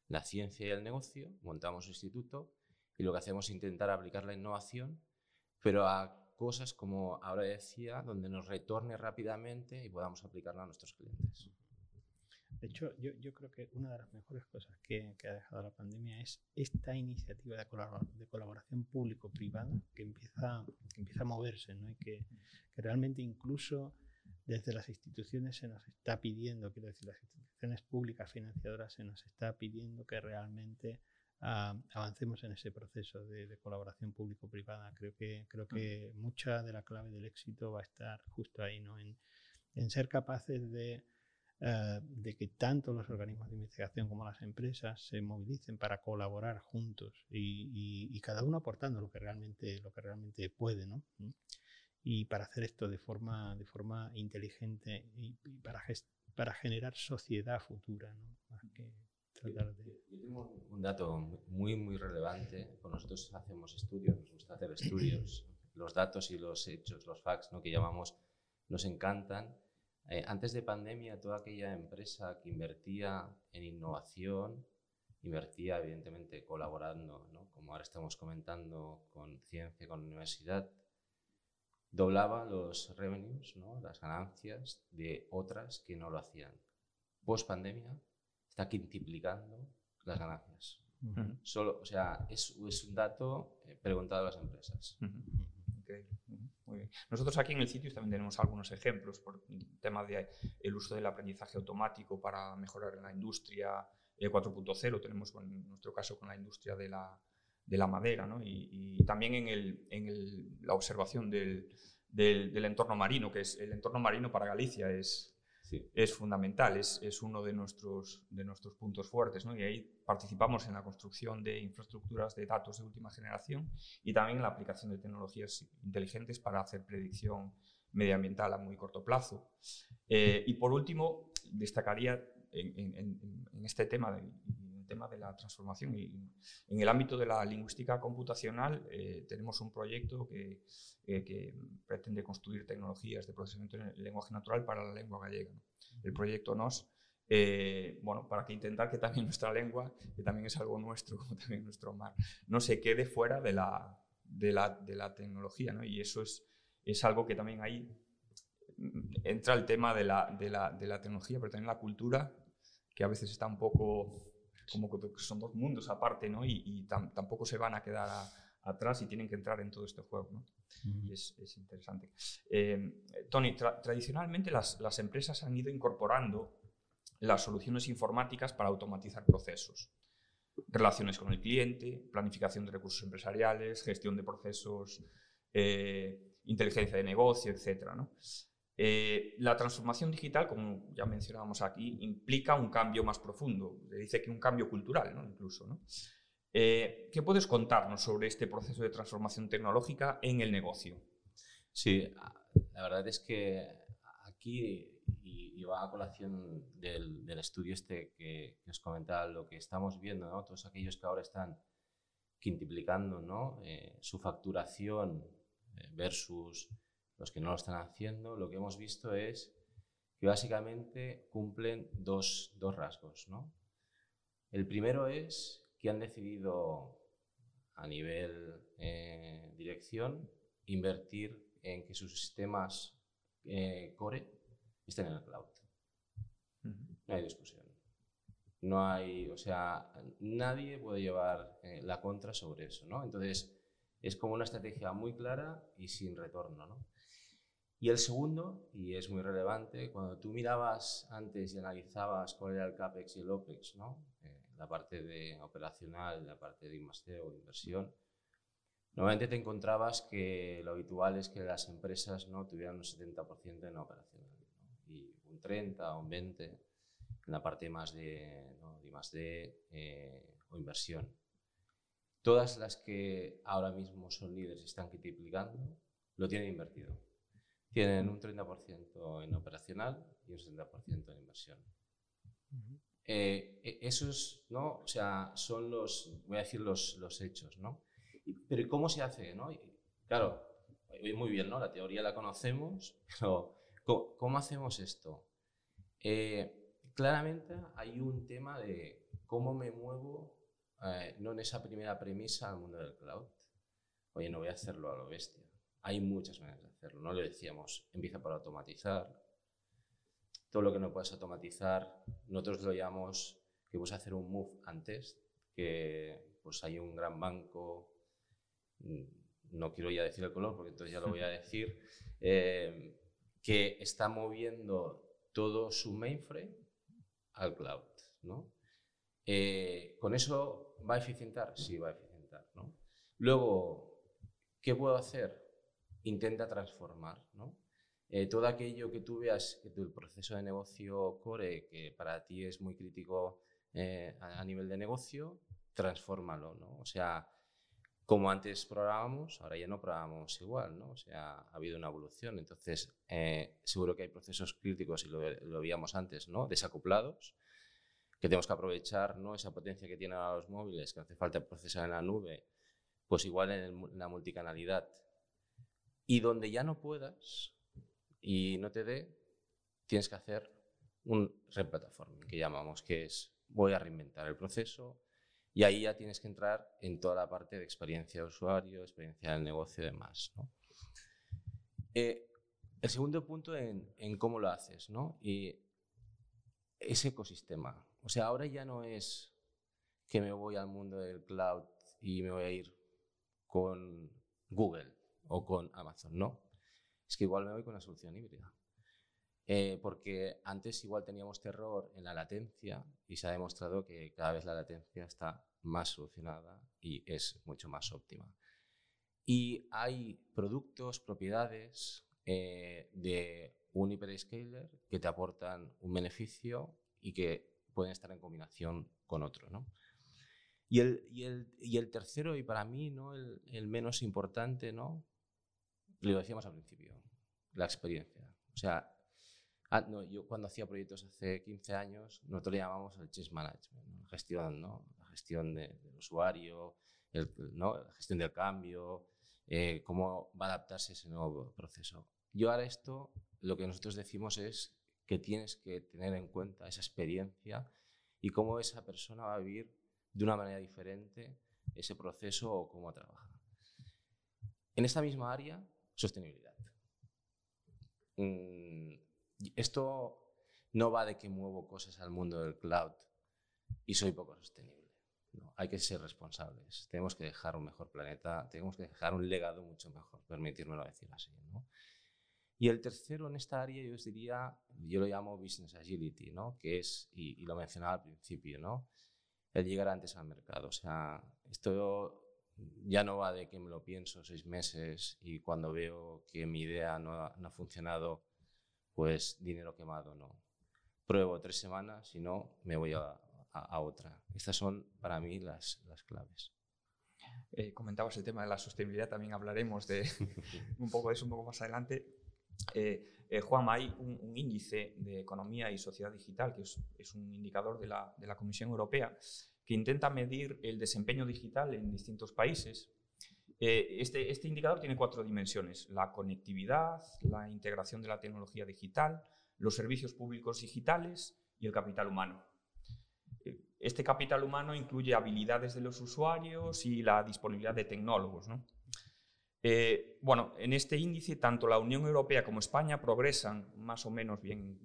la ciencia y el negocio, montamos un instituto y lo que hacemos es intentar aplicar la innovación, pero a cosas como ahora decía, donde nos retorne rápidamente y podamos aplicarla a nuestros clientes. De hecho, yo, creo que una de las mejores cosas que, ha dejado la pandemia es esta iniciativa de, colaboración público-privada que empieza, a moverse ¿no? y que, realmente incluso desde las instituciones se nos está pidiendo, quiero decir, las instituciones públicas financiadoras se nos está pidiendo que realmente uh, avancemos en ese proceso de, de colaboración público-privada. Creo que, creo que mucha de la clave del éxito va a estar justo ahí, ¿no? en, en ser capaces de eh, de que tanto los organismos de investigación como las empresas se movilicen para colaborar juntos y, cada uno aportando lo que realmente, lo que realmente puede, ¿no? Y para hacer esto de forma, de forma inteligente y, para, para generar sociedad futura, ¿no? que tratar de... Yo tengo un dato muy, muy relevante. Nosotros hacemos estudios, nos gusta hacer estudios. Los datos y los hechos, los facts, ¿no? que llamamos, nos encantan eh, antes de pandemia, toda aquella empresa que invertía en innovación, invertía evidentemente colaborando, ¿no? como ahora estamos comentando con ciencia, con universidad, doblaba los revenues, ¿no? las ganancias de otras que no lo hacían. Post pandemia está quintuplicando las ganancias. Solo, o sea, es, es un dato eh, preguntado a las empresas. Nosotros aquí en el sitio también tenemos algunos ejemplos por el tema del el uso del aprendizaje automático para mejorar la industria 4.0. Eh, tenemos en nuestro caso con la industria de la, de la madera ¿no? y, también en, el, en el, la observación del, del, del, entorno marino, que es el entorno marino para Galicia es, es fundamental, es, es, uno de nuestros, de nuestros puntos fuertes. ¿no? Y ahí participamos en la construcción de infraestructuras de datos de última generación y también en la aplicación de tecnologías inteligentes para hacer predicción medioambiental a muy corto plazo. Eh, y por último, destacaría en, en, en este tema de, tema de la transformación. Y en el ámbito de la lingüística computacional eh, tenemos un proyecto que, eh, que, pretende construir tecnologías de procesamiento en lenguaje natural para la lengua gallega. ¿no? El proyecto NOS, eh, bueno, para que intentar que también nuestra lengua, que también es algo nuestro, como también nuestro mar, no se quede fuera de la, de la, de la tecnología. ¿no? Y eso es, es algo que también ahí entra el tema de la, de la tecnología, pero también la cultura, que a veces está un poco como que son dos mundos aparte, ¿no? Y, tampoco se van a quedar atrás y tienen que entrar en todo este juego, ¿no? es, es, interesante. Eh, Tony, tradicionalmente las, las, empresas han ido incorporando las soluciones informáticas para automatizar procesos. Relaciones con el cliente, planificación de recursos empresariales, gestión de procesos, eh, inteligencia de negocio, etc. ¿no? Eh, la transformación digital, como ya mencionábamos aquí, implica un cambio más profundo. Se dice que un cambio cultural, ¿no? incluso. ¿no? Eh, ¿Qué puedes contarnos sobre este proceso de transformación tecnológica en el negocio? Sí, la verdad es que aquí, y, va a colación del, estudio este que, os comentaba, lo que estamos viendo, ¿no? todos aquellos que ahora están quintuplicando ¿no? Eh, su facturación versus los que no lo están haciendo, lo que hemos visto es que básicamente cumplen dos, dos rasgos. ¿no? El primero es que han decidido a nivel eh, dirección invertir en que sus sistemas eh, core estén en el cloud. No hay discusión. No hay, o sea, nadie puede llevar eh, la contra sobre eso, ¿no? Entonces, es como una estrategia muy clara y sin retorno, ¿no? Y el segundo, y es muy relevante, cuando tú mirabas antes y analizabas cuál era el CAPEX y el OPEX, ¿no? Eh, la parte de operacional, la parte de I+D o inversión, normalmente te encontrabas que lo habitual es que las empresas ¿no? tuvieran un 70% en operacional y un 30 o un 20 en la parte más de, ¿no? de I+D eh, o inversión. Todas las que ahora mismo son líderes y están multiplicando, lo tienen invertido tienen un 30% en operacional y un 70% en inversión. Eh, e, esos, ¿no? O sea, son los, voy a decir los, los hechos, ¿no? Pero ¿cómo se hace, no? Claro, muy bien, ¿no? La teoría la conocemos, pero ¿cómo, hacemos esto? Eh, claramente hay un tema de cómo me muevo, eh, no en esa primera premisa al mundo del cloud. Oye, no voy a hacerlo a lo bestia. Hay muchas maneras hacerlo. No le decíamos, empieza por automatizar. Todo lo que no puedes automatizar, nosotros lo llamamos que puedes hacer un move antes, que pues hay un gran banco, mm, no quiero ya decir el color porque entonces ya lo voy a decir, eh, que está moviendo todo su mainframe al cloud. ¿no? Eh, ¿Con eso va a eficientar? Sí, va a eficientar. ¿no? Luego, ¿qué puedo hacer? Intenta transformar. ¿no? Eh, todo aquello que tú veas que proceso de negocio core, que para ti es muy crítico a, a, nivel de negocio, transfórmalo. ¿no? O sea, como antes programábamos, ahora ya no programamos igual, ¿no? O sea, ha habido una evolución. Entonces, eh, seguro que hay procesos críticos, y lo, veíamos antes, ¿no? Desacoplados, que tenemos que aprovechar, ¿no? Esa potencia que tienen los móviles, que hace falta procesar en la nube, pues igual en, la multicanalidad. Y donde ya no puedas y no te dé, tienes que hacer un replatforming, que llamamos, que es voy a reinventar el proceso, y ahí ya tienes que entrar en toda la parte de experiencia de usuario, experiencia del negocio y demás. ¿no? Eh, el segundo punto en, en, cómo lo haces, ¿no? Y ese ecosistema. O sea, ahora ya no es que me voy al mundo del cloud y me voy a ir con Google o con Amazon, no. Es que igual me voy con una solución híbrida. Eh, porque antes igual teníamos terror en la latencia y se ha demostrado que cada vez la latencia está más solucionada y es mucho más óptima. Y hay productos, propiedades eh, de un hyperscaler que te aportan un beneficio y que pueden estar en combinación con otro. ¿no? Y, el, y, el, y, el, tercero, y para mí ¿no? el, el menos importante, ¿no? Lo decíamos al principio, la experiencia. O sea, Ah, no, yo cuando hacía proyectos hace 15 años, nosotros le llamamos el change management, la gestión, ¿no? la gestión del usuario, ¿no? la gestión del cambio, eh, cómo va a adaptarse ese nuevo proceso. Yo ahora esto, lo que nosotros decimos es que tienes que tener en cuenta esa experiencia y cómo esa persona va a vivir de una manera diferente ese proceso o cómo trabaja. En esta misma área, sostenibilidad. Mm, esto no va de que muevo cosas al mundo del cloud y soy poco sostenible. Hay que ser responsables. Tenemos que dejar un mejor planeta, tenemos que dejar un legado mucho mejor, permitírmelo decir así. ¿no? Y el tercero en esta área yo os diría, yo lo llamo business agility, ¿no? que es, y, lo mencionaba al principio, ¿no? el llegar antes al mercado. O sea, esto ya no va de que me lo pienso seis meses y cuando veo que mi idea no no ha funcionado, pues dinero quemado no. Pruebo tres semanas, y no, me voy a, otra. Estas son para mí las, las claves. Eh, comentabas el tema de la sostenibilidad, también hablaremos de un poco de eso un poco más adelante. Eh, eh Juan, hay un, índice de economía y sociedad digital, que es, un indicador de la, de la, Comisión Europea, que intenta medir el desempeño digital en distintos países eh, este, este, indicador tiene cuatro dimensiones, la conectividad, la integración de la tecnología digital, los servicios públicos digitales y el capital humano. Eh, este capital humano incluye habilidades de los usuarios y la disponibilidad de tecnólogos. Eh, bueno, en este índice tanto la Unión Europea como España progresan más o menos bien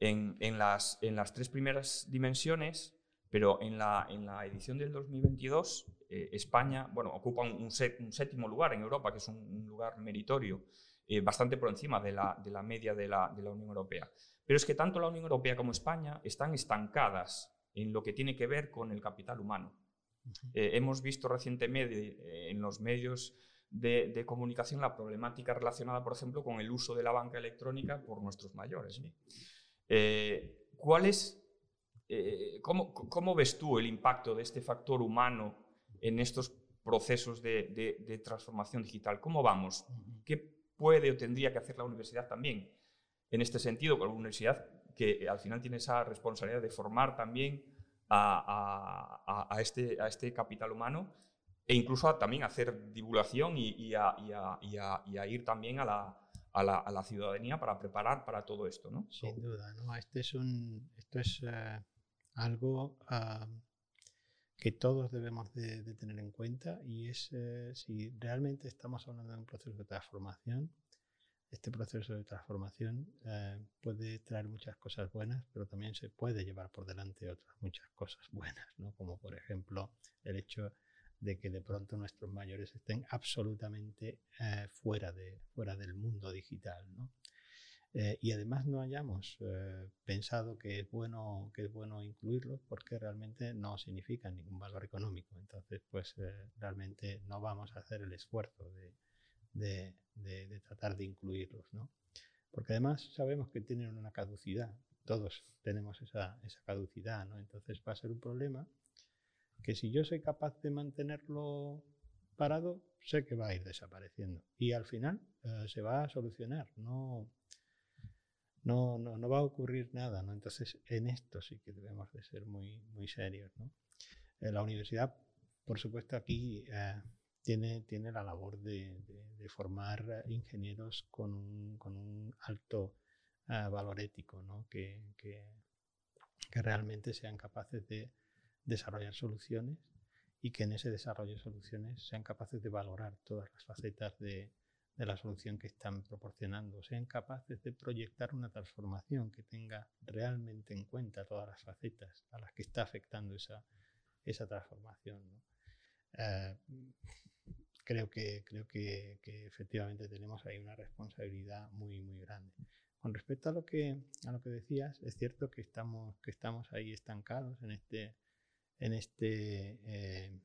en, las, en las tres primeras dimensiones, pero en la, en la edición del 2022, eh, España bueno, ocupa un, séptimo lugar en Europa, que es un, lugar meritorio, eh, bastante por encima de la, de la media de la, de la, Unión Europea. Pero es que tanto la Unión Europea como España están estancadas en lo que tiene que ver con el capital humano. Eh, hemos visto recientemente en los medios de, de, comunicación la problemática relacionada, por ejemplo, con el uso de la banca electrónica por nuestros mayores. ¿Cuál es eh, ¿cómo, ves tú el impacto de este factor humano en estos procesos de, transformación digital? ¿Cómo vamos? ¿Qué puede o tendría que hacer la universidad también? En este sentido, con la universidad que al final tiene esa responsabilidad de formar también a, este, a este capital humano e incluso también hacer divulgación y, a, ir también a la, a la, ciudadanía para preparar para todo esto, ¿no? Sin duda, ¿no? Este es un, esto es eh, algo ah, que todos debemos de, tener en cuenta y es eh, si realmente estamos hablando de un proceso de transformación, este proceso de transformación eh, puede traer muchas cosas buenas, pero también se puede llevar por delante otras muchas cosas buenas, ¿no? como por ejemplo el hecho de que de pronto nuestros mayores estén absolutamente eh, fuera, de, fuera del mundo digital. ¿no? Eh, y además no hayamos pensado que es, bueno, que es bueno incluirlos porque realmente no significan ningún valor económico. Entonces, pues realmente no vamos a hacer el esfuerzo de, de, de, tratar de incluirlos, ¿no? Porque además sabemos que tienen una caducidad, todos tenemos esa, esa caducidad, ¿no? Entonces va a ser un problema que si yo soy capaz de mantenerlo parado, sé que va a ir desapareciendo. Y al final eh, se va a solucionar, no, no, no, no, va a ocurrir nada. ¿no? Entonces, en esto sí que debemos de ser muy, muy serios. ¿no? En la universidad, por supuesto, aquí eh, tiene, tiene la labor de, formar ingenieros con un, con un alto eh, valor ético, ¿no? que, que, realmente sean capaces de desarrollar soluciones y que en ese desarrollo de soluciones sean capaces de valorar todas las facetas de, de la solución que están proporcionando, sean capaces de proyectar una transformación que tenga realmente en cuenta todas las facetas a las que está afectando esa, esa transformación. Eh, creo que, creo que, efectivamente tenemos ahí una responsabilidad muy, muy grande. Con respecto a lo que, a lo que decías, es cierto que estamos, que estamos ahí estancados en este, en este eh,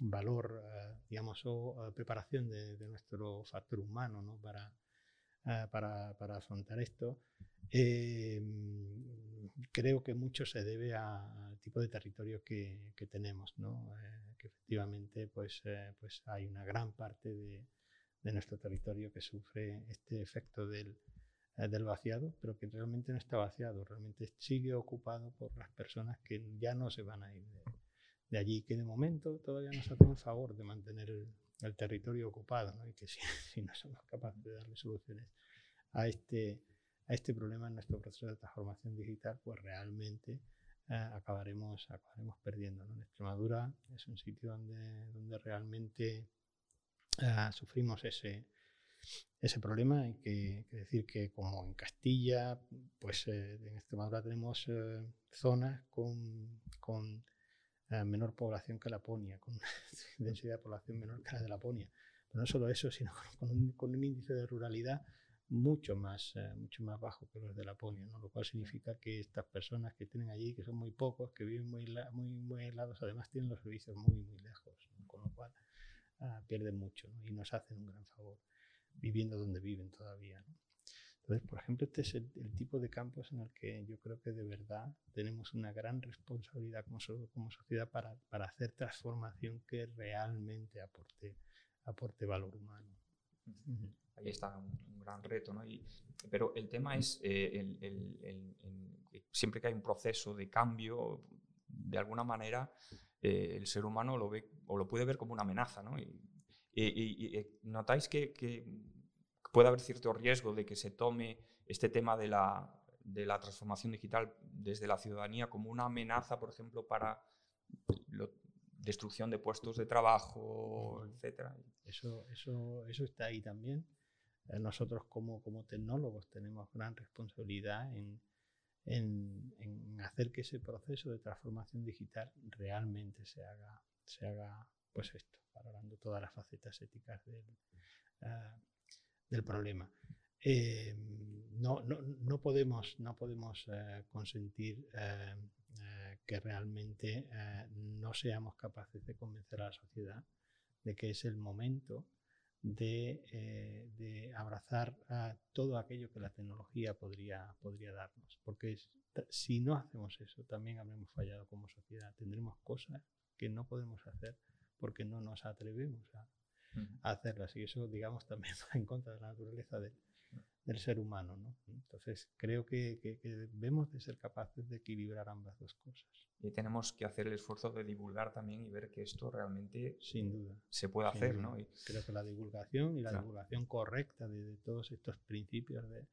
valor, eh, digamos, o preparación de, de, nuestro factor humano ¿no? para, eh, para, para, afrontar esto. Eh, creo que mucho se debe al tipo de territorio que, que tenemos, ¿no? Eh, que efectivamente pues, pues hay una gran parte de, de, nuestro territorio que sufre este efecto del, del vaciado, pero que realmente no está vaciado, realmente sigue ocupado por las personas que ya no se van a ir de, de allí, que de momento todavía nos hacen el favor de mantener el, territorio ocupado, ¿no? y que si, no somos capaces de darle soluciones a este, a este problema en nuestro proceso de transformación digital, pues realmente eh, acabaremos, acabaremos perdiendo. ¿no? En Extremadura es un sitio donde, donde realmente eh, sufrimos ese, ese problema. Hay que, decir que como en Castilla, pues eh, en Extremadura tenemos zonas con menor población que Laponia, con una densidad de población menor que la de Laponia. Pero no solo eso, sino con un, con un índice de ruralidad mucho más, eh, mucho más bajo que los de Laponia, ¿no? lo cual significa que estas personas que tienen allí, que son muy pocos, que viven muy, muy, muy aislados, además tienen los servicios muy, muy lejos, con lo cual ah, pierden mucho y nos hacen un gran favor viviendo donde viven todavía. ¿no? Entonces, por ejemplo, este es el, tipo de campos en el que yo creo que de verdad tenemos una gran responsabilidad como, como sociedad para, para, hacer transformación que realmente aporte, aporte valor humano. Ahí está un, gran reto, ¿no? Y, pero el tema es, eh, el, el, siempre que hay un proceso de cambio, de alguna manera eh, el ser humano lo ve o lo puede ver como una amenaza, ¿no? Y, y, y notáis que, que puede haber cierto riesgo de que se tome este tema de la, de la transformación digital desde la ciudadanía como una amenaza, por ejemplo, para la destrucción de puestos de trabajo, etcétera. Eso, eso, eso está ahí también. Eh, nosotros como, como tecnólogos tenemos gran responsabilidad en, en, en, hacer que ese proceso de transformación digital realmente se haga, se haga pues esto, valorando todas las facetas éticas del, uh, del problema. Eh, no, no, no, podemos, no podemos eh, consentir eh, que realmente no seamos capaces de convencer a la sociedad de que es el momento de, de abrazar todo aquello que la tecnología podría, podría darnos. Porque si no hacemos eso, también habremos fallado como sociedad. Tendremos cosas que no podemos hacer porque no nos atrevemos a, a hacerlas. Y eso, digamos, también va en contra de la naturaleza del, del ser humano. ¿no? Entonces, creo que, que, debemos de ser capaces de equilibrar ambas dos cosas. Y tenemos que hacer el esfuerzo de divulgar también y ver que esto realmente sin duda, se puede hacer. ¿no? Y, creo que la divulgación y la divulgación correcta de, todos estos principios de,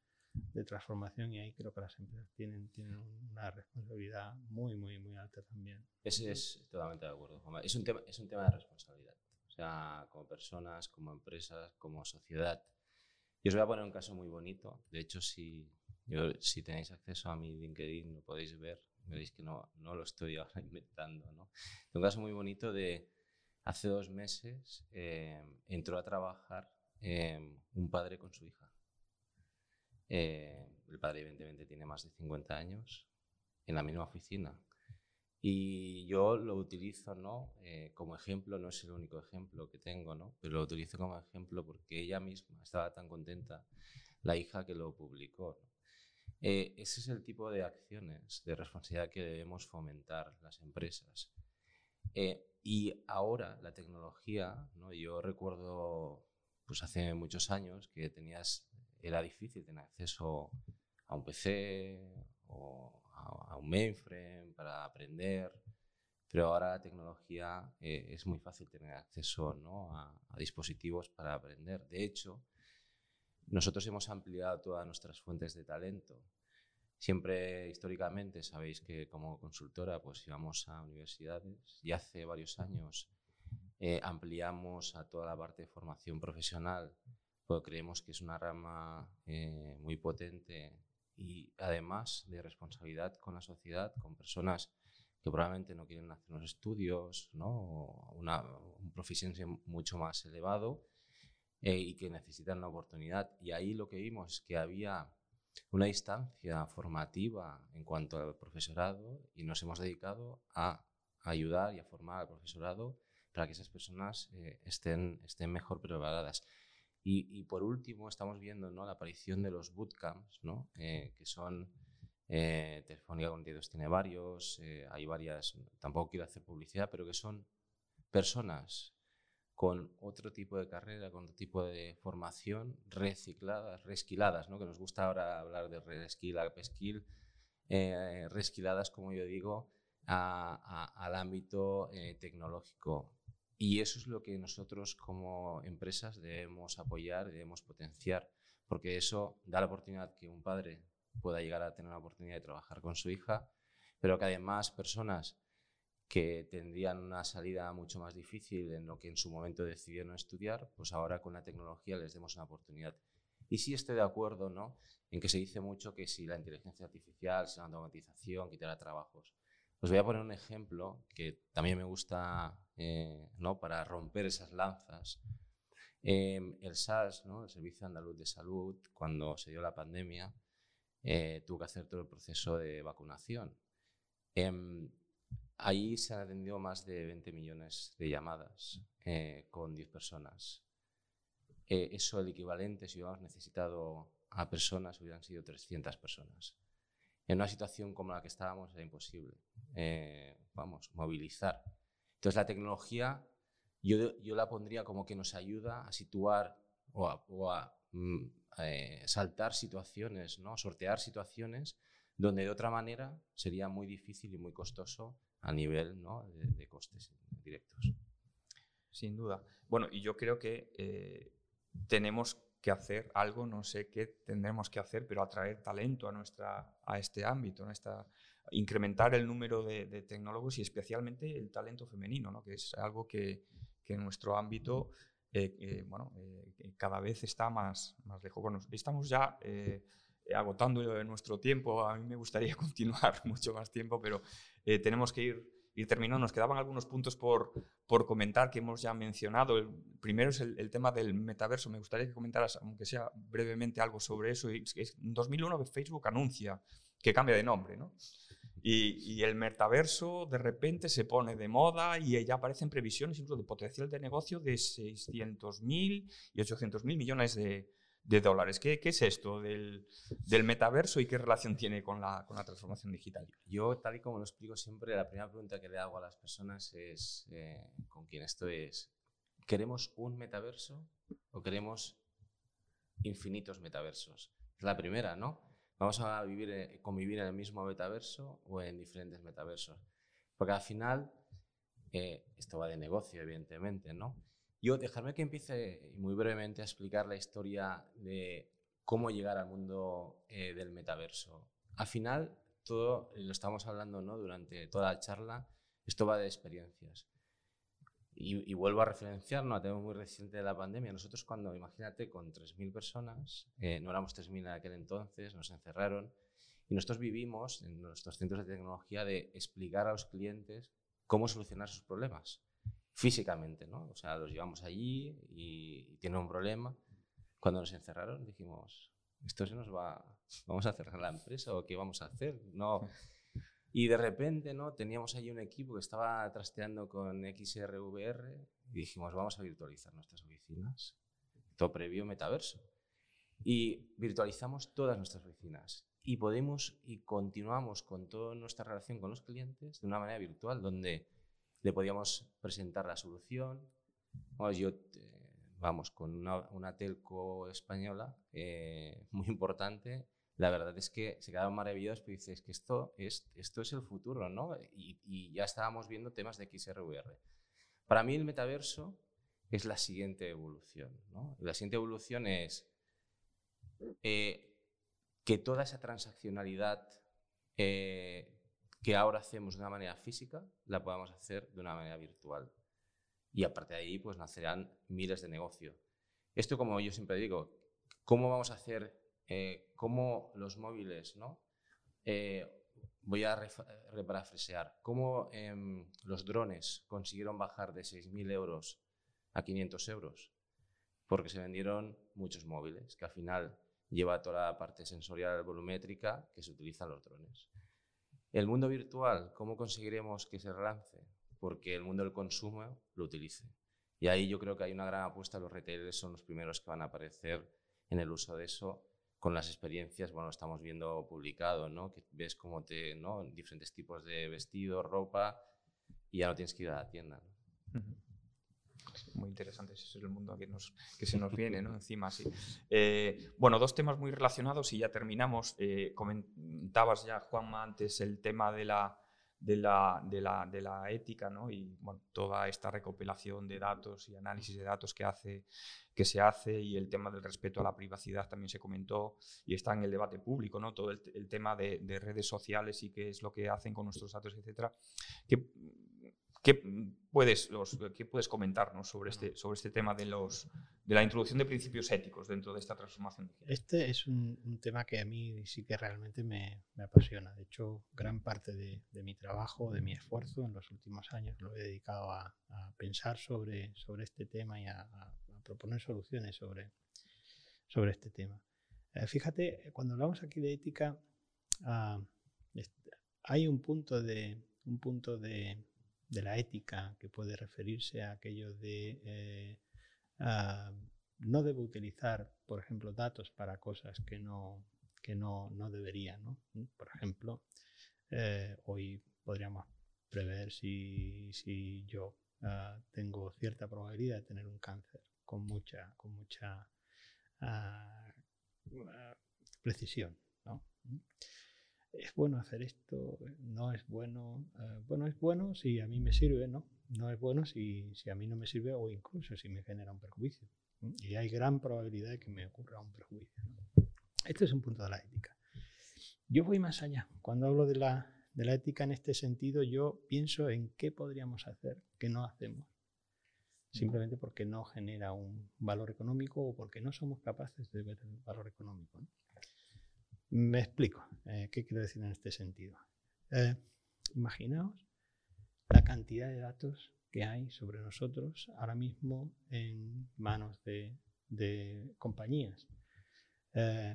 de, transformación, y ahí creo que las empresas tienen, tienen una responsabilidad muy, muy, muy alta también. Ese es totalmente de acuerdo. Es un tema, es un tema de responsabilidad. O sea, como personas, como empresas, como sociedad y os voy a poner un caso muy bonito. De hecho, si, si tenéis acceso a mi LinkedIn, lo podéis ver. Veréis que no, no lo estoy ahora inventando. ¿no? Un caso muy bonito de hace dos meses eh, entró a trabajar eh, un padre con su hija. Eh, el padre evidentemente tiene más de 50 años en la misma oficina. Y yo lo utilizo ¿no? Eh, como ejemplo, no es el único ejemplo que tengo, ¿no? pero lo utilizo como ejemplo porque ella misma estaba tan contenta, la hija que lo publicó. Eh, ese es el tipo de acciones de responsabilidad que debemos fomentar las empresas. Eh, y ahora la tecnología, ¿no? yo recuerdo pues hace muchos años que tenías, era difícil tener acceso a un PC o a, un mainframe para aprender, pero ahora la tecnología eh, es muy fácil tener acceso ¿no? a, dispositivos para aprender. De hecho, nosotros hemos ampliado todas nuestras fuentes de talento. Siempre históricamente sabéis que como consultora pues íbamos a universidades y hace varios años eh, ampliamos a toda la parte de formación profesional, porque creemos que es una rama eh, muy potente y además de responsabilidad con la sociedad, con personas que probablemente no quieren hacer unos estudios, ¿no? Una, un proficiencia mucho más elevado eh, y que necesitan una oportunidad. Y ahí lo que vimos es que había una distancia formativa en cuanto al profesorado y nos hemos dedicado a ayudar y a formar al profesorado para que esas personas eh, estén, estén mejor preparadas. Y, por último, estamos viendo la aparición de los bootcamps. Eh, que son, eh, Telefónica 42 tiene varios, eh, hay varias, tampoco quiero hacer publicidad, pero que son personas con otro tipo de carrera, con otro tipo de formación, recicladas, resquiladas, ¿no? que nos gusta ahora hablar de reskill, upskill, eh, resquiladas, como yo digo, al ámbito tecnológico. Y eso es lo que nosotros como empresas debemos apoyar, debemos potenciar, porque eso da la oportunidad que un padre pueda llegar a tener la oportunidad de trabajar con su hija, pero que además personas que tendrían una salida mucho más difícil en lo que en su momento decidieron estudiar, pues ahora con la tecnología les demos una oportunidad. Y sí estoy de acuerdo ¿no? en que se dice mucho que si la inteligencia artificial, si la automatización quitará trabajos. Os voy a poner un ejemplo que también me gusta eh, ¿no? para romper esas lanzas. Em, el SAS, ¿no? el Servicio Andaluz de Salud, cuando se dio la pandemia, eh, tuvo que hacer todo el proceso de vacunación. Eh, ahí se han atendido más de 20 millones de llamadas eh, con 10 personas. eso el equivalente, si hubiéramos necesitado a personas, hubieran sido 300 personas en una situación como la que estábamos era imposible, eh, vamos, movilizar. Entonces la tecnología yo, yo, la pondría como que nos ayuda a situar o a, mm, eh, saltar situaciones, ¿no? sortear situaciones donde de otra manera sería muy difícil y muy costoso a nivel ¿no? de, costes directos. Sin duda. Bueno, y yo creo que eh, tenemos que hacer algo, no sé qué tendremos que hacer, pero atraer talento a, nuestra, a este ámbito, a incrementar el número de, tecnólogos y especialmente el talento femenino, ¿no? que es algo que, que en nuestro ámbito eh, eh, bueno, eh, cada vez está más, más lejos. estamos ya agotando nuestro tiempo, a mí me gustaría continuar mucho más tiempo, pero tenemos que ir y terminó, nos quedaban algunos puntos por, por comentar que hemos ya mencionado. El primero es el, tema del metaverso. Me gustaría que comentaras, aunque sea brevemente, algo sobre eso. en 2001 Facebook anuncia que cambia de nombre, ¿no? Y, y, el metaverso de repente se pone de moda y ya aparecen previsiones incluso de potencial de negocio de 600.000 y 800.000 millones de, de dólares. ¿Qué, ¿Qué, es esto del, del, metaverso y qué relación tiene con la, con la, transformación digital? Yo, tal y como lo explico siempre, la primera pregunta que le hago a las personas es, eh, con quien estoy es, ¿queremos un metaverso o queremos infinitos metaversos? la primera, ¿no? Vamos a vivir, eh, convivir en el mismo metaverso o en diferentes metaversos. Porque al final, eh, esto va de negocio, evidentemente, ¿no? Yo, dejarme que empiece muy brevemente a explicar la historia de cómo llegar al mundo eh, del metaverso. Al final, todo, lo estamos hablando ¿no? durante toda la charla, esto va de experiencias. Y, vuelvo a referenciar, no tenemos muy reciente de la pandemia. Nosotros cuando, imagínate, con 3.000 personas, eh, no éramos 3.000 en aquel entonces, nos encerraron y nosotros vivimos en nuestros centros de tecnología de explicar a los clientes cómo solucionar sus problemas físicamente, ¿no? O sea, los llevamos allí y, y tienen un problema. Cuando nos encerraron dijimos, esto se nos va, vamos a cerrar la empresa o qué vamos a hacer, no. Y de repente, ¿no? Teníamos allí un equipo que estaba trasteando con XRVR y dijimos, vamos a virtualizar nuestras oficinas. Todo previo metaverso. Y virtualizamos todas nuestras oficinas. Y podemos y continuamos con toda nuestra relación con los clientes de una manera virtual, donde le podíamos presentar la solución. yo, eh, vamos, con una, telco española eh, muy importante, la verdad es que se quedaron maravillados, pero dices que esto es, esto es el futuro, ¿no? Y, ya estábamos viendo temas de XRVR. Para mí el metaverso es la siguiente evolución. La siguiente evolución es eh, que toda esa transaccionalidad que ahora hacemos de una manera física, la podamos hacer de una manera virtual. Y aparte de ahí, pues nacerán miles de negocios. Esto, como yo siempre digo, ¿cómo vamos a hacer, eh, cómo los móviles, ¿no? Eh, voy a reparafrasear, cómo em, los drones consiguieron bajar de 6.000 euros a 500 euros, porque se vendieron muchos móviles, que al final lleva toda la parte sensorial volumétrica que se utilizan los drones. El mundo virtual, ¿cómo conseguiremos que se relance? Porque el mundo del consumo lo utilice. Y ahí yo creo que hay una gran apuesta, los retailers son los primeros que van a aparecer en el uso de eso con las experiencias, bueno, estamos viendo publicado, ¿no? Que ves cómo te, ¿no? Diferentes tipos de vestido, ropa, y ya no tienes que ir a la tienda. Muy interesante, ese es el mundo que, nos, que se nos viene ¿no? encima. Sí. Eh, bueno, dos temas muy relacionados y ya terminamos. Eh, comentabas ya, Juanma, antes el tema de la, de la, de la, de la ética ¿no? y bueno, toda esta recopilación de datos y análisis de datos que, hace, que se hace y el tema del respeto a la privacidad también se comentó y está en el debate público, ¿no? todo el, el tema de, de, redes sociales y qué es lo que hacen con nuestros datos, etcétera. ¿Qué puedes, ¿qué puedes comentarnos sobre este, sobre este tema de, los, de la introducción de principios éticos dentro de esta transformación digital? Este es un, tema que a mí sí que realmente me, me apasiona. De hecho, gran parte de, de, mi trabajo, de mi esfuerzo en los últimos años lo he dedicado a, a pensar sobre, sobre este tema y a, proponer soluciones sobre, sobre este tema. Eh, fíjate, cuando hablamos aquí de ética, uh, hay un punto de, un punto de de la ética, que puede referirse a aquello de eh, no debo utilizar, por ejemplo, datos para cosas que no, que no, no debería. ¿no? Por ejemplo, eh, hoy podríamos prever si, si yo ah, tengo cierta probabilidad de tener un cáncer con mucha, con mucha ah, precisión. ¿no? Es bueno hacer esto, no es bueno, eh, bueno, es bueno si a mí me sirve, ¿no? No es bueno si, si, a mí no me sirve o incluso si me genera un perjuicio. Y hay gran probabilidad de que me ocurra un perjuicio. Este es un punto de la ética. Yo voy más allá. Cuando hablo de la, de la ética en este sentido, yo pienso en qué podríamos hacer que no hacemos. Simplemente porque no genera un valor económico o porque no somos capaces de ver el valor económico. ¿no? Me explico. Eh, ¿Qué quiero decir en este sentido? Eh, imaginaos la cantidad de datos que hay sobre nosotros ahora mismo en manos de, compañías eh,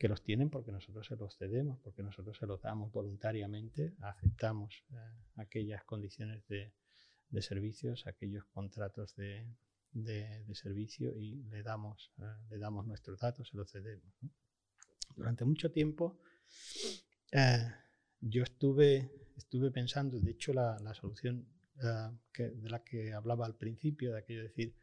que los tienen porque nosotros se los cedemos, porque nosotros se los damos voluntariamente, aceptamos aquellas condiciones de, servicios, aquellos contratos de, servicio y le damos, le damos nuestros datos, se los cedemos. Durante mucho tiempo eh, yo estuve, estuve pensando, de hecho la, solución eh, de la que hablaba al principio, de aquello de decir,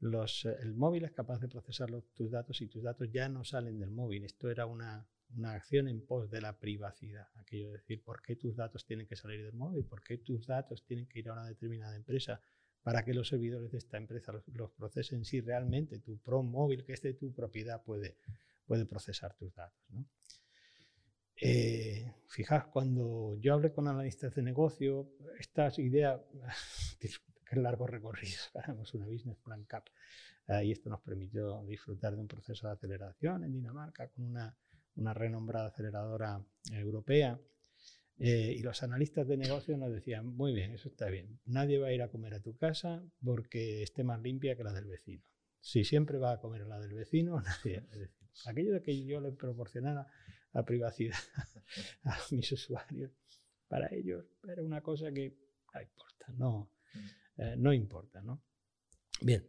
Los, el móvil es capaz de procesar tus datos y tus datos ya no salen del móvil. Esto era una, una acción en pos de la privacidad. Aquello de decir, ¿por qué tus datos tienen que salir del móvil? ¿Por qué tus datos tienen que ir a una determinada empresa? Para que los servidores de esta empresa los, procesen si realmente tu pro móvil, que es de tu propiedad, puede, puede procesar tus datos. ¿no? Eh, fijaos, cuando yo hablé con analistas de negocio, estas ideas, que largo recorrido, hagamos una business plan cap, y esto nos permitió disfrutar de un proceso de aceleración en Dinamarca con una una renombrada aceleradora europea. Eh, y los analistas de negocio nos decían, muy bien, eso está bien, nadie va a ir a comer a tu casa porque esté más limpia que la del vecino. Si siempre va a comer a la del vecino, nadie. Es decir, aquello de que yo le proporcionara la privacidad a mis usuarios, para ellos era una cosa que no importa, no, mm. eh, no importa, ¿no? Bien,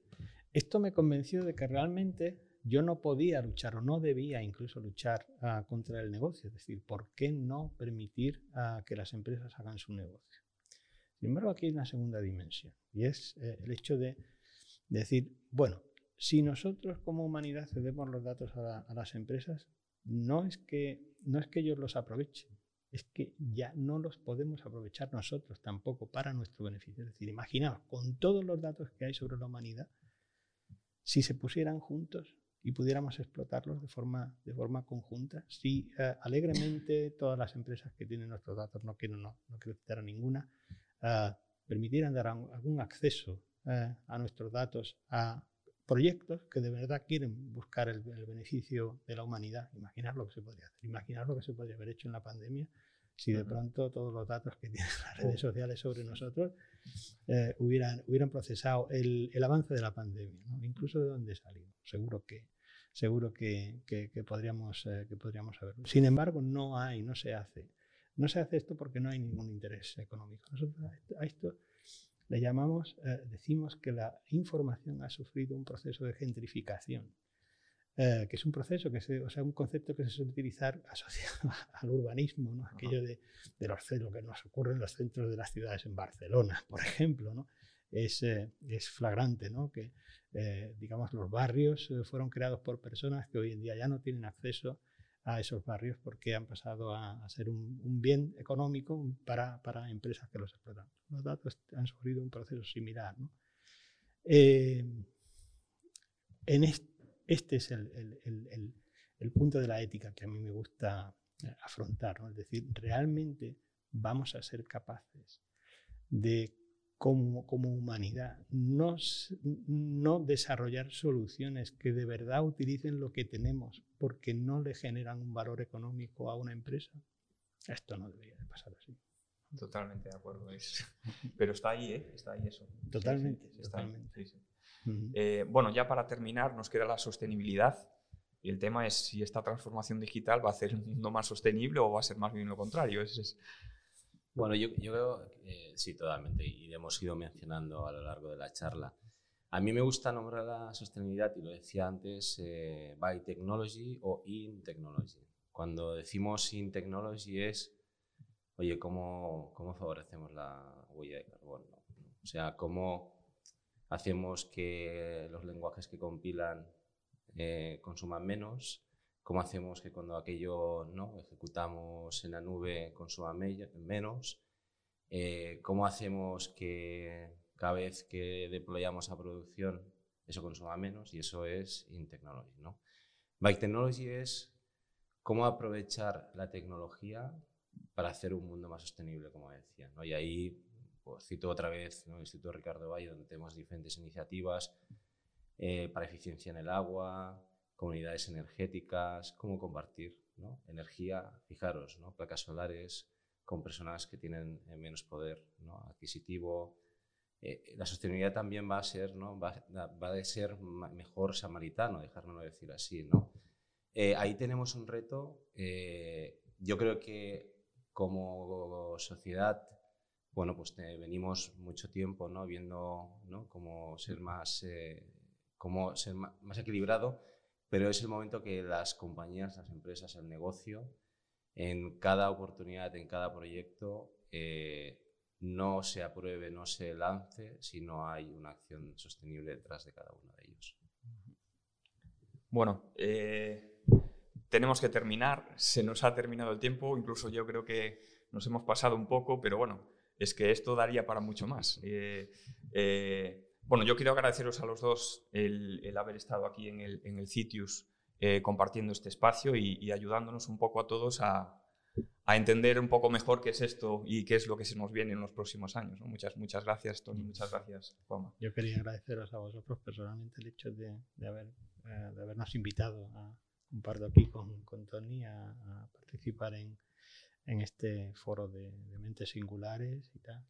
esto me convenció de que realmente yo no podía luchar o no debía incluso luchar ah, contra el negocio. Es decir, ¿por qué no permitir ah, que las empresas hagan su negocio? Sin embargo, aquí hay una segunda dimensión y es eh, el hecho de, decir, bueno, si nosotros como humanidad cedemos los datos a, las empresas, no es, que, no es que ellos los aprovechen, es que ya no los podemos aprovechar nosotros tampoco para nuestro beneficio. Es decir, imaginaos, con todos los datos que hay sobre la humanidad, si se pusieran juntos, y pudiéramos explotarlos de forma, de forma conjunta. Si eh, alegremente todas las empresas que tienen nuestros datos, no quiero, no, no quiero citar a ninguna, uh, permitieran dar algún acceso uh, a nuestros datos a proyectos que de verdad quieren buscar el, el, beneficio de la humanidad. Imaginar lo que se podría hacer, imaginar lo que se podría haber hecho en la pandemia si de pronto todos los datos que tienen las redes sociales sobre nosotros eh, hubieran, hubieran procesado el, el, avance de la pandemia, ¿no? incluso de dónde salimos. Seguro que, seguro que, que, que podríamos, eh, que podríamos saberlo. Sin embargo, no hay, no se hace. No se hace esto porque no hay ningún interés económico. Nosotros a esto le llamamos, eh, decimos que la información ha sufrido un proceso de gentrificación. Eh, que es un proceso, que se, o sea, un concepto que se suele utilizar asociado al urbanismo, ¿no? aquello de, de los, lo que nos ocurre en los centros de las ciudades, en Barcelona, por ejemplo, ¿no? es, eh, es flagrante, ¿no? que eh, digamos, los barrios fueron creados por personas que hoy en día ya no tienen acceso a esos barrios porque han pasado a, ser un, bien económico para, para, empresas que los explotan. Los datos han sufrido un proceso similar. ¿no? en este es el, punto de la ética que a mí me gusta eh, afrontar, es decir, realmente vamos a ser capaces de, como, como humanidad, no, no desarrollar soluciones que de verdad utilicen lo que tenemos porque no le generan un valor económico a una empresa. Esto no debería de pasar así. Totalmente de acuerdo. Pero está ahí, ¿eh? Está ahí eso. Totalmente. totalmente. Eh, bueno, ya para terminar, nos queda la sostenibilidad. Y el tema es si esta transformación digital va a hacer un mundo más sostenible o va a ser más bien lo contrario. Es, Bueno, yo, creo que sí, totalmente. Y hemos ido mencionando a lo largo de la charla. A mí me gusta nombrar la sostenibilidad, y lo decía antes, eh, by technology o in technology. Cuando decimos in technology es, oye, ¿cómo, cómo favorecemos la huella de carbono? O sea, ¿cómo hacemos que los lenguajes que compilan eh, consuman menos, cómo hacemos que cuando aquello no ejecutamos en la nube consuma menos, eh, cómo hacemos que cada vez que deployamos a producción eso consuma menos y eso es in technology. ¿no? By technology es cómo aprovechar la tecnología para hacer un mundo más sostenible, como decía. ¿no? Y ahí pues cito otra vez el Instituto Ricardo Valle, donde tenemos diferentes iniciativas eh, para eficiencia en el agua, comunidades energéticas, cómo compartir energía, fijaros, ¿no? placas solares con personas que tienen eh, menos poder adquisitivo. Eh, la sostenibilidad también va a ser, ¿no? va, va a ser mejor samaritano, dejármelo decir así. ¿no? ahí tenemos un reto. yo creo que como sociedad bueno, pues venimos mucho tiempo ¿no? viendo ¿no? cómo ser más, eh, cómo ser más, equilibrado, pero es el momento que las compañías, las empresas, el negocio, en cada oportunidad, en cada proyecto, eh, no se apruebe, no se lance si no hay una acción sostenible detrás de cada uno de ellos. Bueno, eh, tenemos que terminar, se nos ha terminado el tiempo, incluso yo creo que nos hemos pasado un poco, pero bueno, es que esto daría para mucho más. Eh, bueno, yo quiero agradeceros a los dos el, haber estado aquí en el, en el Citius compartiendo este espacio y ayudándonos un poco a todos a, a entender un poco mejor qué es esto y qué es lo que se nos viene en los próximos años. Muchas, muchas gracias, Tony. Muchas gracias, Juanma. Yo quería agradeceros a vosotros personalmente el hecho de, haber, eh, de habernos invitado a compartir aquí con, con Tony a, participar en, en, este foro de, mentes singulares y tal.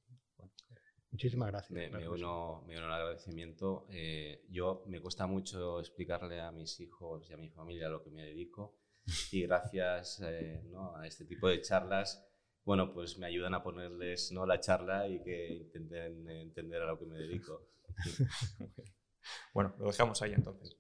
Muchísimas gracias. Me, uno, me uno al agradecimiento. Eh, yo me cuesta mucho explicarle a mis hijos y a mi familia a lo que me dedico y gracias eh, a este tipo de charlas, bueno, pues me ayudan a ponerles ¿no? la charla y que intenten entender a lo que me dedico. bueno, lo dejamos ahí entonces.